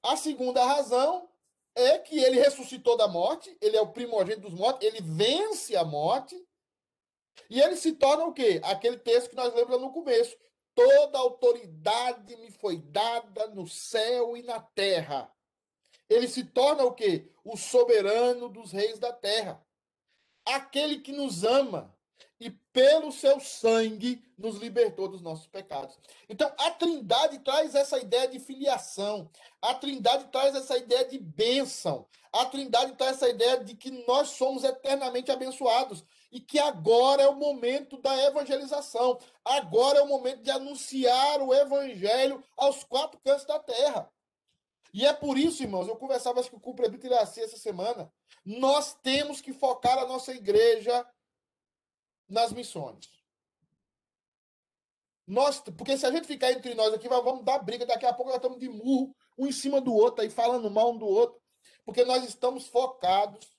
A segunda razão é que ele ressuscitou da morte, ele é o primogênito dos mortos, ele vence a morte. E ele se torna o quê? Aquele texto que nós lembramos no começo. Toda autoridade me foi dada no céu e na terra. Ele se torna o quê? O soberano dos reis da terra. Aquele que nos ama e pelo seu sangue nos libertou dos nossos pecados. Então, a Trindade traz essa ideia de filiação, a Trindade traz essa ideia de bênção, a Trindade traz essa ideia de que nós somos eternamente abençoados e que agora é o momento da evangelização, agora é o momento de anunciar o evangelho aos quatro cantos da terra. E é por isso, irmãos, eu conversava com o presbítero Iraci essa semana, nós temos que focar a nossa igreja nas missões. Nós, porque se a gente ficar entre nós aqui, vamos dar briga, daqui a pouco nós estamos de murro, um em cima do outro, aí falando mal um do outro, porque nós estamos focados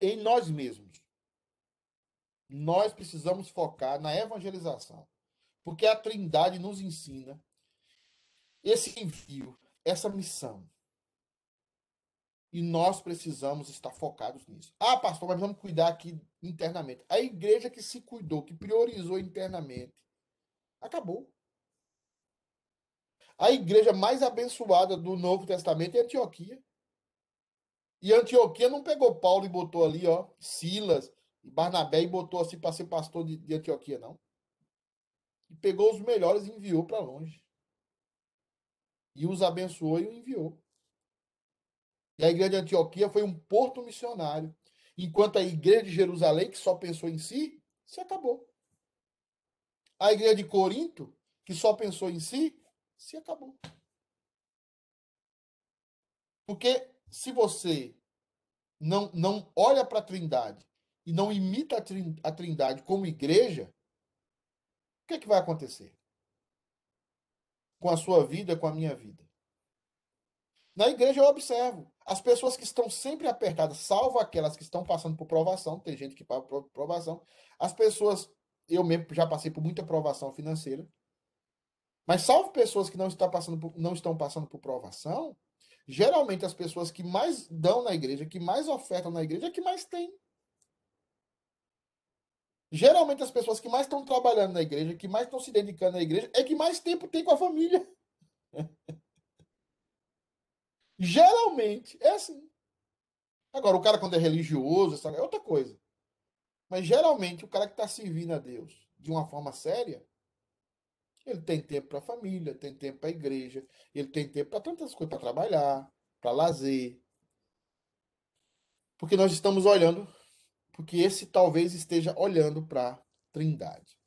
em nós mesmos. Nós precisamos focar na evangelização, porque a Trindade nos ensina esse envio, essa missão. E nós precisamos estar focados nisso. Ah, pastor, mas vamos cuidar aqui internamente. A igreja que se cuidou, que priorizou internamente, acabou. A igreja mais abençoada do Novo Testamento é Antioquia. E Antioquia não pegou Paulo e botou ali, ó, Silas e Barnabé e botou assim para ser pastor de, de Antioquia, não. E pegou os melhores e enviou para longe. E os abençoou e o enviou. E a igreja de Antioquia foi um porto missionário. Enquanto a igreja de Jerusalém, que só pensou em si, se acabou. A igreja de Corinto, que só pensou em si, se acabou. Porque se você não, não olha para a Trindade e não imita a Trindade como igreja, o que, é que vai acontecer? Com a sua vida, com a minha vida? Na igreja eu observo as pessoas que estão sempre apertadas, salvo aquelas que estão passando por provação, tem gente que passa por provação. As pessoas, eu mesmo já passei por muita provação financeira. Mas salvo pessoas que não estão passando por, não estão passando por provação, geralmente as pessoas que mais dão na igreja, que mais ofertam na igreja, é que mais tem. Geralmente as pessoas que mais estão trabalhando na igreja, que mais estão se dedicando na igreja, é que mais tempo tem com a família. *laughs* Geralmente é assim. Agora, o cara, quando é religioso, é outra coisa. Mas geralmente, o cara que está servindo a Deus de uma forma séria, ele tem tempo para a família, tem tempo para a igreja, ele tem tempo para tantas coisas, para trabalhar, para lazer. Porque nós estamos olhando, porque esse talvez esteja olhando para a Trindade.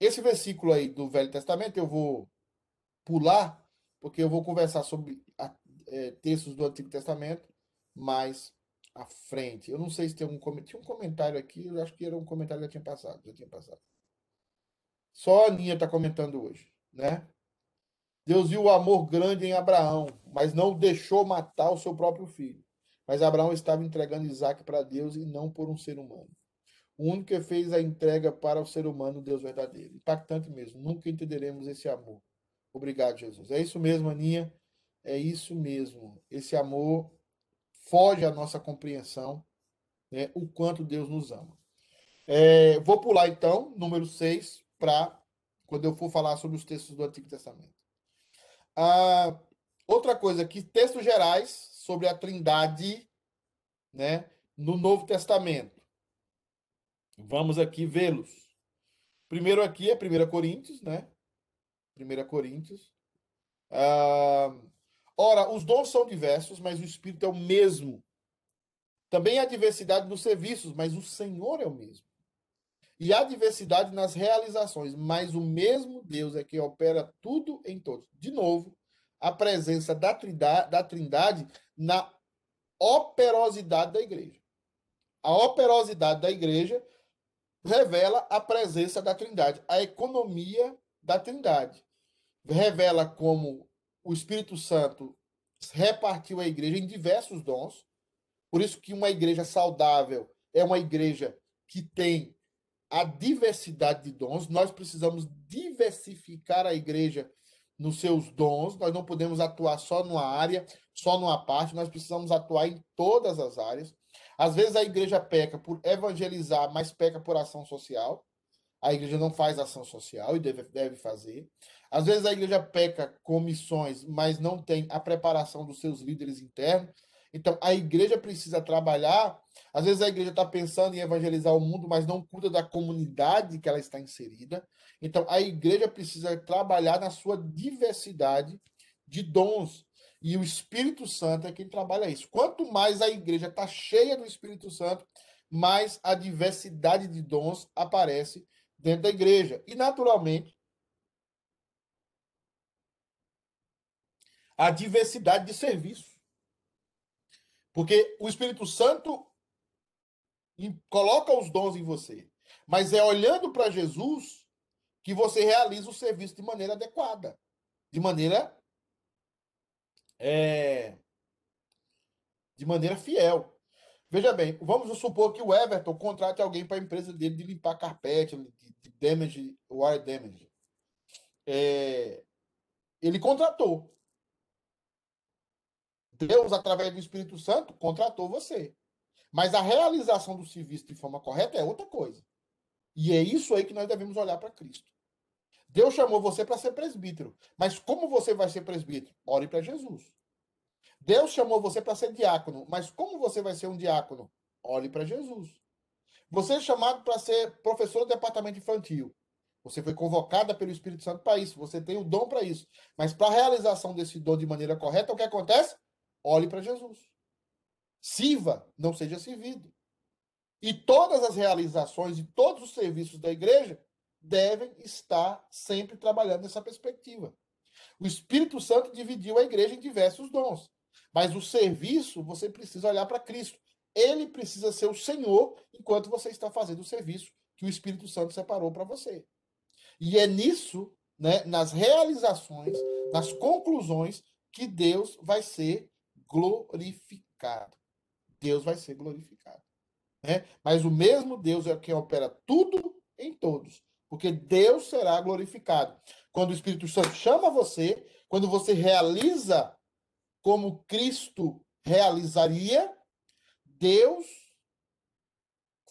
Esse versículo aí do Velho Testamento eu vou pular, porque eu vou conversar sobre a é, textos do Antigo Testamento mais à frente. Eu não sei se tem um comentário. Tinha um comentário aqui, eu acho que era um comentário que já tinha passado. Já tinha passado. Só a Aninha está comentando hoje, né? Deus viu o amor grande em Abraão, mas não deixou matar o seu próprio filho. Mas Abraão estava entregando Isaac para Deus e não por um ser humano. O único que fez a entrega para o ser humano, Deus verdadeiro. Impactante mesmo. Nunca entenderemos esse amor. Obrigado, Jesus. É isso mesmo, Aninha. É isso mesmo. Esse amor foge à nossa compreensão, né, o quanto Deus nos ama. É, vou pular então, número 6, para quando eu for falar sobre os textos do Antigo Testamento. Ah, outra coisa aqui, textos gerais sobre a Trindade né, no Novo Testamento. Vamos aqui vê-los. Primeiro aqui é 1 Coríntios, né? 1 Coríntios. Ah, Ora, os dons são diversos, mas o Espírito é o mesmo. Também há diversidade nos serviços, mas o Senhor é o mesmo. E há diversidade nas realizações, mas o mesmo Deus é que opera tudo em todos. De novo, a presença da trindade, da trindade na operosidade da igreja. A operosidade da igreja revela a presença da trindade, a economia da trindade. Revela como o Espírito Santo repartiu a igreja em diversos dons. Por isso que uma igreja saudável é uma igreja que tem a diversidade de dons. Nós precisamos diversificar a igreja nos seus dons. Nós não podemos atuar só numa área, só numa parte. Nós precisamos atuar em todas as áreas. Às vezes a igreja peca por evangelizar, mas peca por ação social. A igreja não faz ação social e deve, deve fazer. Às vezes a igreja peca com missões, mas não tem a preparação dos seus líderes internos. Então, a igreja precisa trabalhar. Às vezes a igreja está pensando em evangelizar o mundo, mas não cuida da comunidade que ela está inserida. Então, a igreja precisa trabalhar na sua diversidade de dons. E o Espírito Santo é quem trabalha isso. Quanto mais a igreja está cheia do Espírito Santo, mais a diversidade de dons aparece dentro da igreja. E, naturalmente, a diversidade de serviço. Porque o Espírito Santo coloca os dons em você. Mas é olhando para Jesus que você realiza o serviço de maneira adequada. De maneira. É, de maneira fiel. Veja bem, vamos supor que o Everton contrate alguém para a empresa dele de limpar carpete, de, damage, wire damage. É, ele contratou. Deus, através do Espírito Santo, contratou você. Mas a realização do serviço de forma correta é outra coisa. E é isso aí que nós devemos olhar para Cristo. Deus chamou você para ser presbítero. Mas como você vai ser presbítero? Ore para Jesus. Deus chamou você para ser diácono. Mas como você vai ser um diácono? Ore para Jesus. Você é chamado para ser professor do departamento infantil. Você foi convocada pelo Espírito Santo para isso. Você tem o dom para isso. Mas para a realização desse dom de maneira correta, o que acontece? Olhe para Jesus. Sirva, não seja servido. E todas as realizações e todos os serviços da igreja devem estar sempre trabalhando nessa perspectiva. O Espírito Santo dividiu a igreja em diversos dons. Mas o serviço, você precisa olhar para Cristo. Ele precisa ser o Senhor enquanto você está fazendo o serviço que o Espírito Santo separou para você. E é nisso, né, nas realizações, nas conclusões, que Deus vai ser glorificado. Deus vai ser glorificado. Né? Mas o mesmo Deus é quem opera tudo em todos. Porque Deus será glorificado. Quando o Espírito Santo chama você, quando você realiza como Cristo realizaria, Deus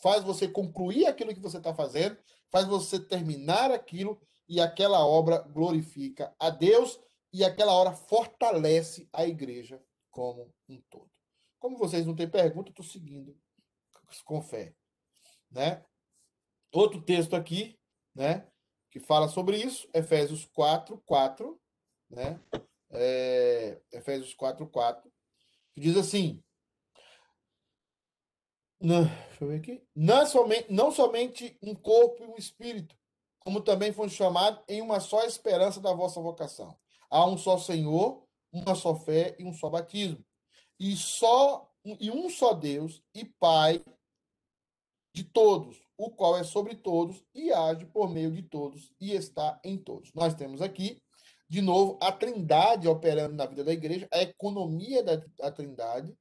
faz você concluir aquilo que você está fazendo, faz você terminar aquilo e aquela obra glorifica a Deus e aquela hora fortalece a igreja como um todo. Como vocês não têm pergunta, estou seguindo com fé. Né? Outro texto aqui, né, que fala sobre isso, Efésios 4, 4, né? É, Efésios 4, 4, que diz assim: não, deixa eu ver aqui. Não somente, não somente um corpo e um espírito, como também foi chamado em uma só esperança da vossa vocação. Há um só Senhor, uma só fé e um só batismo e só e um só Deus e Pai de todos, o qual é sobre todos e age por meio de todos e está em todos. Nós temos aqui, de novo, a Trindade operando na vida da igreja, a economia da, da Trindade,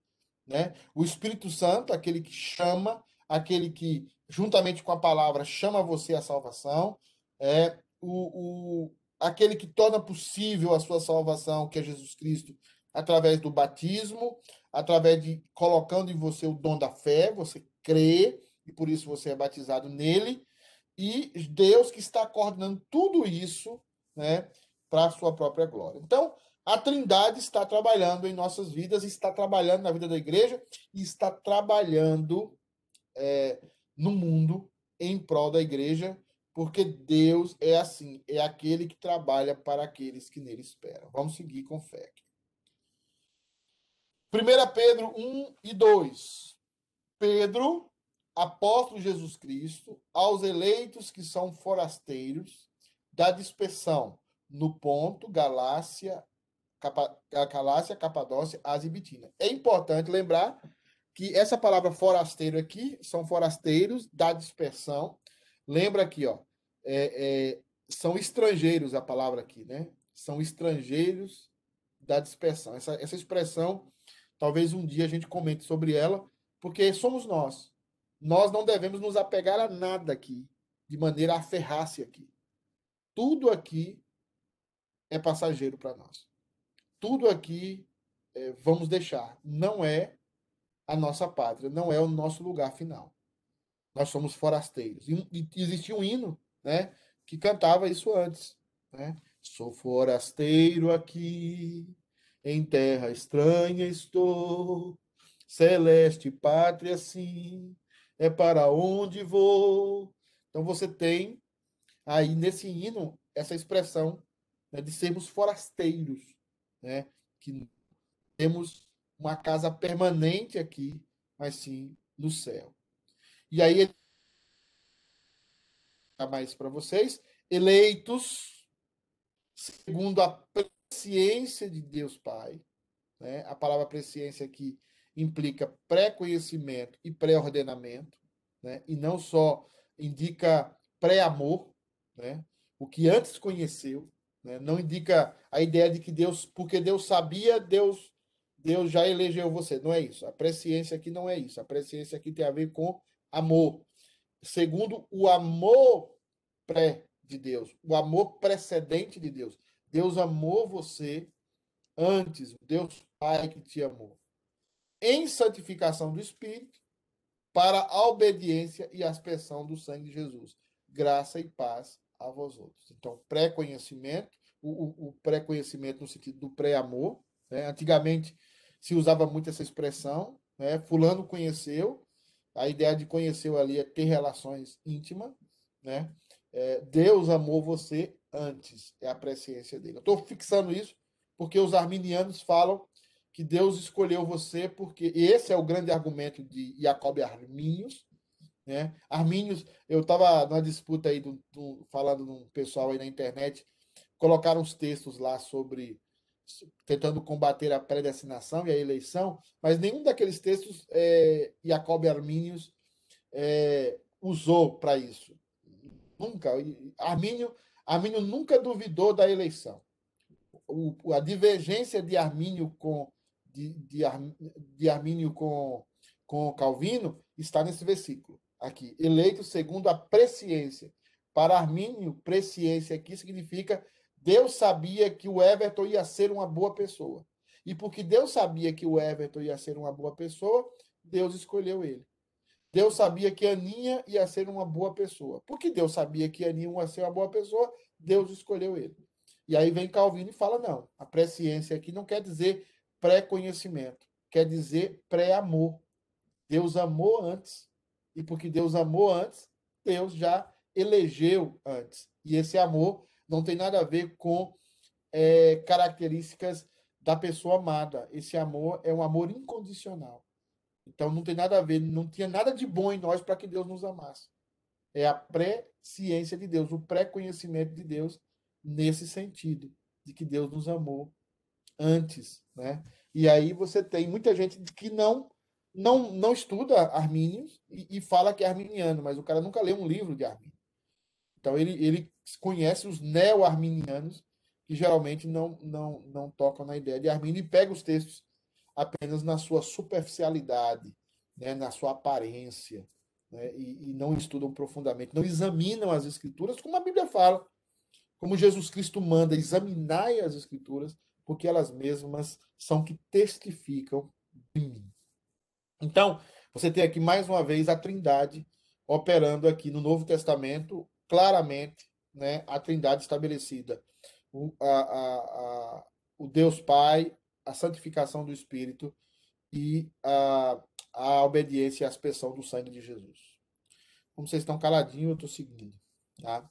né? O Espírito Santo, aquele que chama, aquele que juntamente com a palavra chama você à salvação, é o, o aquele que torna possível a sua salvação, que é Jesus Cristo, através do batismo, através de colocando em você o dom da fé, você crê e por isso você é batizado nele, e Deus que está coordenando tudo isso, né, para a sua própria glória. Então, a Trindade está trabalhando em nossas vidas, está trabalhando na vida da igreja e está trabalhando é, no mundo em prol da igreja, porque Deus é assim, é aquele que trabalha para aqueles que nele esperam. Vamos seguir com fé. 1 Pedro 1 e 2. Pedro, apóstolo Jesus Cristo, aos eleitos que são forasteiros da dispersão no ponto, Galácia, Capa, Galácia, Capadócia, Ásia e Bitina. É importante lembrar que essa palavra forasteiro aqui são forasteiros da dispersão. Lembra aqui, ó, é, é, são estrangeiros a palavra aqui, né? São estrangeiros da dispersão. Essa, essa expressão Talvez um dia a gente comente sobre ela, porque somos nós. Nós não devemos nos apegar a nada aqui, de maneira a aferrar-se aqui. Tudo aqui é passageiro para nós. Tudo aqui é, vamos deixar. Não é a nossa pátria, não é o nosso lugar final. Nós somos forasteiros. E, e existia um hino né, que cantava isso antes. Né? Sou forasteiro aqui, em terra estranha estou, celeste pátria, sim, é para onde vou. Então você tem aí nesse hino essa expressão né, de sermos forasteiros, né? Que temos uma casa permanente aqui, mas sim no céu. E aí ele mais para vocês, eleitos segundo a presciência de Deus Pai, né? A palavra presciência aqui implica pré-conhecimento e pré-ordenamento, né? E não só indica pré-amor, né? O que antes conheceu, né? Não indica a ideia de que Deus, porque Deus sabia, Deus Deus já elegeu você. Não é isso. A presciência aqui não é isso. A presciência aqui tem a ver com amor. Segundo o amor pré de Deus, o amor precedente de Deus. Deus amou você antes, Deus Pai que te amou. Em santificação do Espírito, para a obediência e aspersão do sangue de Jesus. Graça e paz a vós outros. Então, pré-conhecimento, o, o pré-conhecimento no sentido do pré-amor. Né? Antigamente se usava muito essa expressão, né? Fulano conheceu, a ideia de conheceu ali é ter relações íntimas, né? É, Deus amou você antes, é a presciência dele. Estou fixando isso porque os arminianos falam que Deus escolheu você porque esse é o grande argumento de Jacob Arminius, né? Arminius, eu estava numa disputa aí do, do, falando com pessoal aí na internet, colocaram uns textos lá sobre tentando combater a predestinação e a eleição, mas nenhum daqueles textos é, Jacob Arminius é, usou para isso. Nunca. Armínio, Armínio nunca duvidou da eleição. O, a divergência de Armínio com de, de, Ar, de Armínio com, com Calvino está nesse versículo aqui. Eleito segundo a presciência. Para Armínio, presciência aqui significa Deus sabia que o Everton ia ser uma boa pessoa. E porque Deus sabia que o Everton ia ser uma boa pessoa, Deus escolheu ele. Deus sabia que a Aninha ia ser uma boa pessoa. Porque Deus sabia que a Aninha ia ser uma boa pessoa, Deus escolheu ele. E aí vem Calvino e fala: não, a presciência aqui não quer dizer pré-conhecimento, quer dizer pré-amor. Deus amou antes. E porque Deus amou antes, Deus já elegeu antes. E esse amor não tem nada a ver com é, características da pessoa amada. Esse amor é um amor incondicional. Então não tem nada a ver, não tinha nada de bom em nós para que Deus nos amasse. É a pré-ciência de Deus, o pré-conhecimento de Deus nesse sentido, de que Deus nos amou antes, né? E aí você tem muita gente que não não não estuda Armínios e, e fala que é arminiano, mas o cara nunca leu um livro de Armínio. Então ele, ele conhece os neo-arminianos, que geralmente não, não, não tocam na ideia de Armínio e pega os textos apenas na sua superficialidade, né, na sua aparência, né, e, e não estudam profundamente, não examinam as escrituras, como a Bíblia fala, como Jesus Cristo manda, examinai as escrituras, porque elas mesmas são que testificam de mim. Então, você tem aqui mais uma vez a Trindade operando aqui no Novo Testamento, claramente né, a trindade estabelecida. O, a, a, a, o Deus Pai, a santificação do Espírito e a, a obediência e a aspersão do sangue de Jesus. Como vocês estão caladinhos, eu estou seguindo. Tá?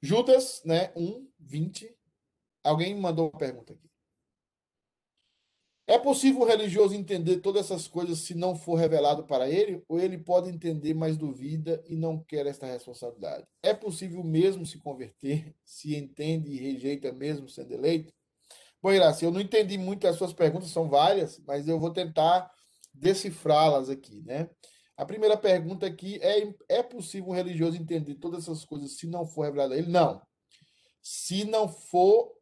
Judas, né, 1, 20. Alguém mandou uma pergunta aqui. É possível o religioso entender todas essas coisas se não for revelado para ele? Ou ele pode entender, mas duvida e não quer esta responsabilidade? É possível mesmo se converter, se entende e rejeita mesmo sendo eleito? Bom, Iraci, eu não entendi muito as suas perguntas, são várias, mas eu vou tentar decifrá-las aqui, né? A primeira pergunta aqui é: é possível um religioso entender todas essas coisas se não for revelado a ele? Não. Se não for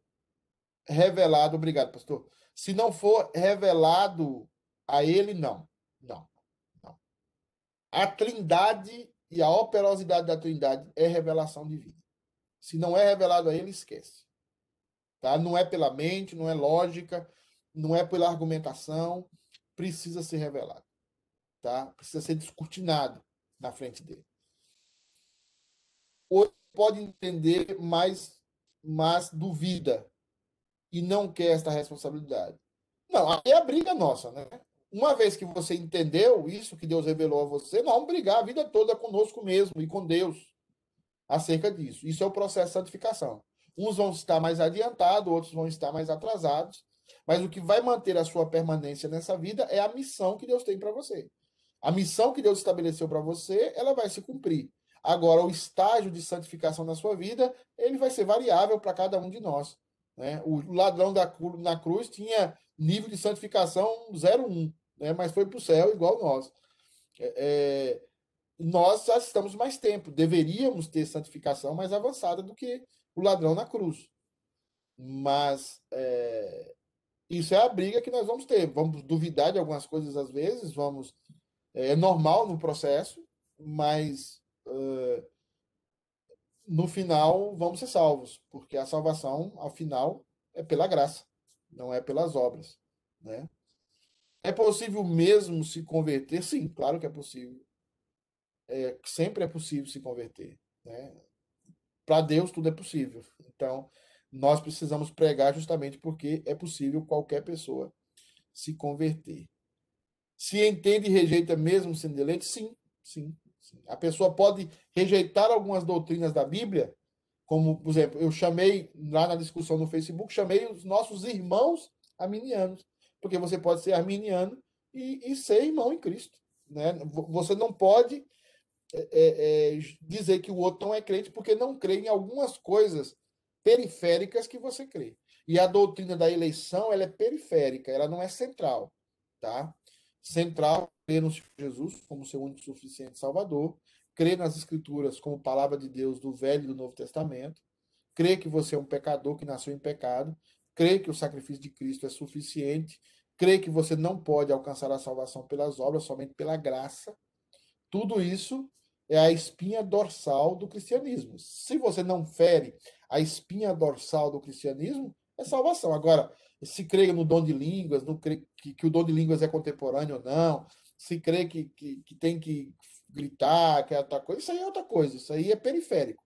revelado, obrigado, pastor se não for revelado a ele, não. Não. não. A trindade e a operosidade da trindade é revelação divina. Se não é revelado a ele, esquece. Tá? Não é pela mente, não é lógica, não é pela argumentação, precisa ser revelado. Tá? Precisa ser descortinado na frente dele. Ou pode entender, mas, mas duvida e não quer esta responsabilidade. Não, aí é a briga nossa, né? uma vez que você entendeu isso que Deus revelou a você, nós vamos brigar a vida toda conosco mesmo e com Deus acerca disso. Isso é o processo de santificação. Uns vão estar mais adiantados, outros vão estar mais atrasados, mas o que vai manter a sua permanência nessa vida é a missão que Deus tem para você. A missão que Deus estabeleceu para você, ela vai se cumprir. Agora, o estágio de santificação na sua vida, ele vai ser variável para cada um de nós. Né? O ladrão da, na cruz tinha nível de santificação 0,1 né? mas foi para o céu igual nós. É, é, nós já estamos mais tempo, deveríamos ter santificação mais avançada do que o ladrão na cruz. Mas é, isso é a briga que nós vamos ter. Vamos duvidar de algumas coisas às vezes, vamos é, é normal no processo, mas uh, no final vamos ser salvos, porque a salvação, ao final, é pela graça, não é pelas obras, né? É possível mesmo se converter? Sim, claro que é possível. É, sempre é possível se converter. Né? Para Deus tudo é possível. Então, nós precisamos pregar justamente porque é possível qualquer pessoa se converter. Se entende e rejeita mesmo sendo eleito? Sim, sim, sim. A pessoa pode rejeitar algumas doutrinas da Bíblia, como, por exemplo, eu chamei lá na discussão no Facebook, chamei os nossos irmãos arminianos porque você pode ser arminiano e, e ser irmão em Cristo. Né? Você não pode é, é, é, dizer que o outro não é crente porque não crê em algumas coisas periféricas que você crê. E a doutrina da eleição ela é periférica, ela não é central. Tá? Central, crer no Senhor Jesus como seu único suficiente Salvador, crer nas Escrituras como palavra de Deus do Velho e do Novo Testamento, crer que você é um pecador que nasceu em pecado, crê que o sacrifício de Cristo é suficiente, crê que você não pode alcançar a salvação pelas obras, somente pela graça. Tudo isso é a espinha dorsal do cristianismo. Se você não fere a espinha dorsal do cristianismo, é salvação. Agora, se crê no dom de línguas, no crê que, que o dom de línguas é contemporâneo ou não, se crê que, que, que tem que gritar, que é outra coisa, isso aí é outra coisa, isso aí é periférico.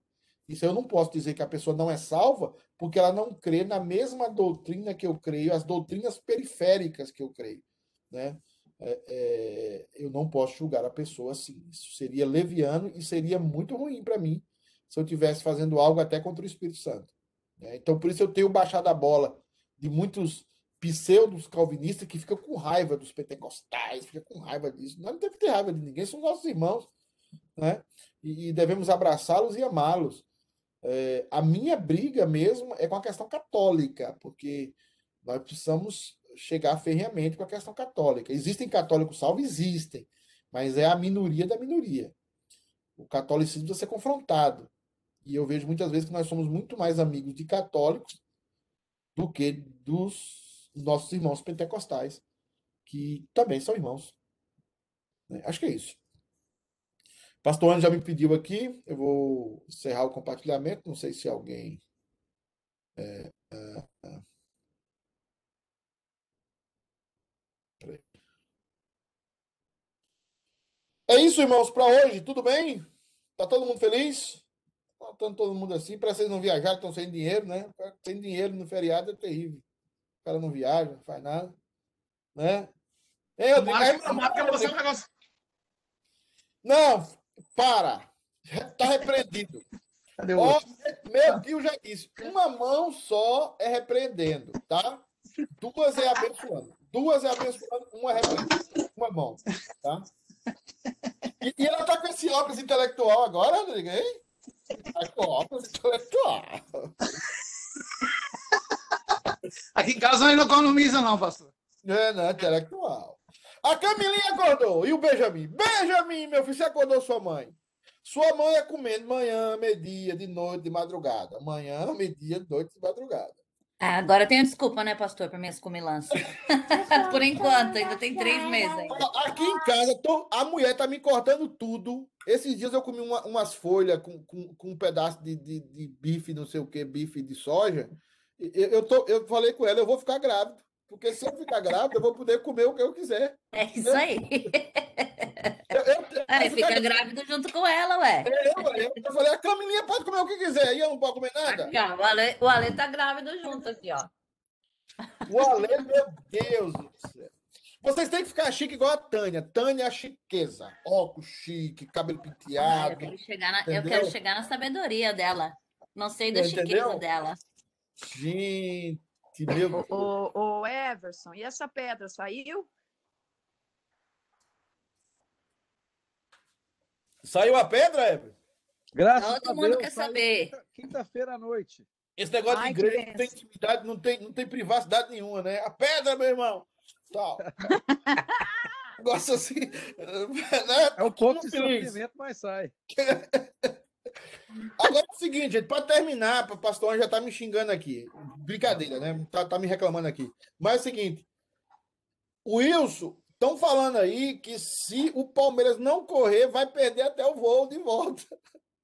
Isso eu não posso dizer que a pessoa não é salva porque ela não crê na mesma doutrina que eu creio, as doutrinas periféricas que eu creio. Né? É, é, eu não posso julgar a pessoa assim. Isso seria leviano e seria muito ruim para mim se eu estivesse fazendo algo até contra o Espírito Santo. Né? Então, por isso eu tenho baixado a bola de muitos pseudos calvinistas que ficam com raiva dos pentecostais, ficam com raiva disso. Nós não temos ter raiva de ninguém, são nossos irmãos. Né? E, e devemos abraçá-los e amá-los. É, a minha briga mesmo é com a questão católica, porque nós precisamos chegar ferreamente com a questão católica. Existem católicos salvos? Existem, mas é a minoria da minoria. O catolicismo precisa ser confrontado. E eu vejo muitas vezes que nós somos muito mais amigos de católicos do que dos nossos irmãos pentecostais, que também são irmãos. Né? Acho que é isso. Pastor Ana já me pediu aqui, eu vou encerrar o compartilhamento, não sei se alguém. É, é, é. é isso, irmãos, para hoje. Tudo bem? Tá todo mundo feliz? Tá todo mundo assim. Para vocês não viajarem, estão sem dinheiro, né? Sem dinheiro no feriado é terrível. O cara não viaja, não faz nada. Né? Você é um negócio. Não, para! Está repreendido. Cadê o Ó, meu tio já disse: uma mão só é repreendendo, tá? Duas é abençoando. Duas é abençoando, uma é repreendendo. Uma mão, tá? E, e ela tá com esse óculos intelectual agora, Rodrigo, hein? *laughs* Aqui em casa não economiza, não, pastor. É, não, intelectual. A Camilinha acordou. E o Benjamin? Benjamin, meu filho, você acordou sua mãe. Sua mãe é comendo manhã, meio-dia, de noite, de madrugada. Manhã, meio-dia, de noite, de madrugada. Ah, agora tenho desculpa, né, pastor, para minhas comilanças. *laughs* Por enquanto, ainda tem três meses ainda. Aqui em casa, tô, a mulher tá me cortando tudo. Esses dias eu comi uma, umas folhas com, com, com, um pedaço de, de, de, bife, não sei o que, bife de soja. Eu, eu, tô, eu falei com ela, eu vou ficar grávido. Porque se eu ficar grávida, eu vou poder comer o que eu quiser. É isso aí. Eu, eu, eu, aí fica ficar... grávido junto com ela, ué. É, eu, eu, falei, a Camilinha pode comer o que quiser, e eu não posso comer nada? O, Ale, o Ale tá grávido junto aqui, ó. O Ale, meu Deus do céu. Vocês têm que ficar chique igual a Tânia. Tânia é a chiqueza. Óculos chique, cabelo Ah, eu, penteado. quero chegar na, eu quero chegar na sabedoria dela. Não sei da Entendeu? chiqueza dela. Gente, meu Deus. Ô, ô, Everson, e essa pedra saiu? Saiu a pedra, Ever? Graças Todo a mundo Deus, quer saber. quinta- Quinta-feira à noite. Esse negócio Ai, de que igreja não tem intimidade, não tem, não tem privacidade nenhuma, né? A pedra, meu irmão. Tal. *laughs* Negócio assim. *laughs* Né? É um pouco de sofrimento, mas sai. *laughs* Agora é o seguinte, gente, para terminar, o pastor Anjo já tá me xingando aqui. Brincadeira, né? Tá, tá me reclamando aqui. Mas é o seguinte: o Wilson, estão falando aí que se o Palmeiras não correr, vai perder até o voo de volta.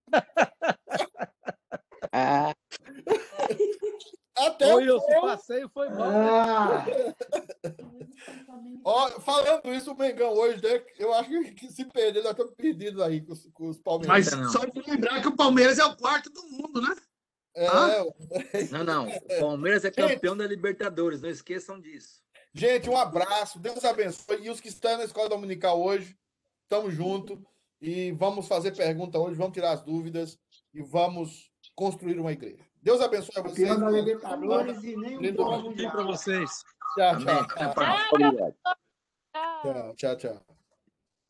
*laughs* *laughs* *laughs* Ah, Até Ô, o Wilson, o voo. passeio foi bom. né? Ó, falando isso, o Mengão hoje, né? Eu acho que se perder, nós estamos perdidos aí com os, com os Palmeiras. Mas só de lembrar que o Palmeiras é o quarto do mundo, né? É, Não, não. *laughs* O Palmeiras é campeão da Libertadores, não esqueçam disso. Gente, um abraço, Deus abençoe. E os que estão na escola dominical hoje, estamos juntos e vamos fazer pergunta hoje, vamos tirar as dúvidas e vamos construir uma igreja. Deus abençoe vocês. Campeão da Libertadores e nem um dia para vocês. Tchau, tchau, tchau, tchau, tchau, tchau.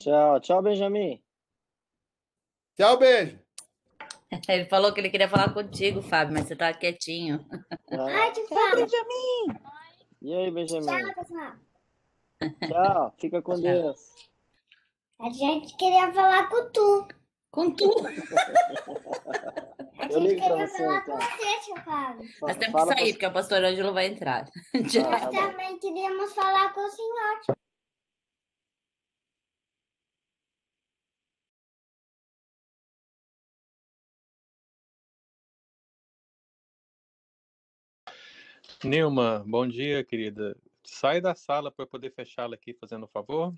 Tchau, tchau, Benjamin. Tchau, beijo. *laughs* Ele falou que ele queria falar contigo, Fábio, mas você tá quietinho. Tchau. Ô, Benjamin! E aí, Benjamin? Tchau, pessoal. Tchau, fica com Deus. A gente queria falar com tu. Com tu. A Eu gente ligo pra queria você, falar então. com você, Fábio. Nós temos que sair, porque o pastor Ângelo vai entrar. Ah, *laughs* Nós tá bom. também queríamos falar com o senhor. Nilma, bom dia, querida. Sai da sala para eu poder fechá-la aqui, fazendo um favor.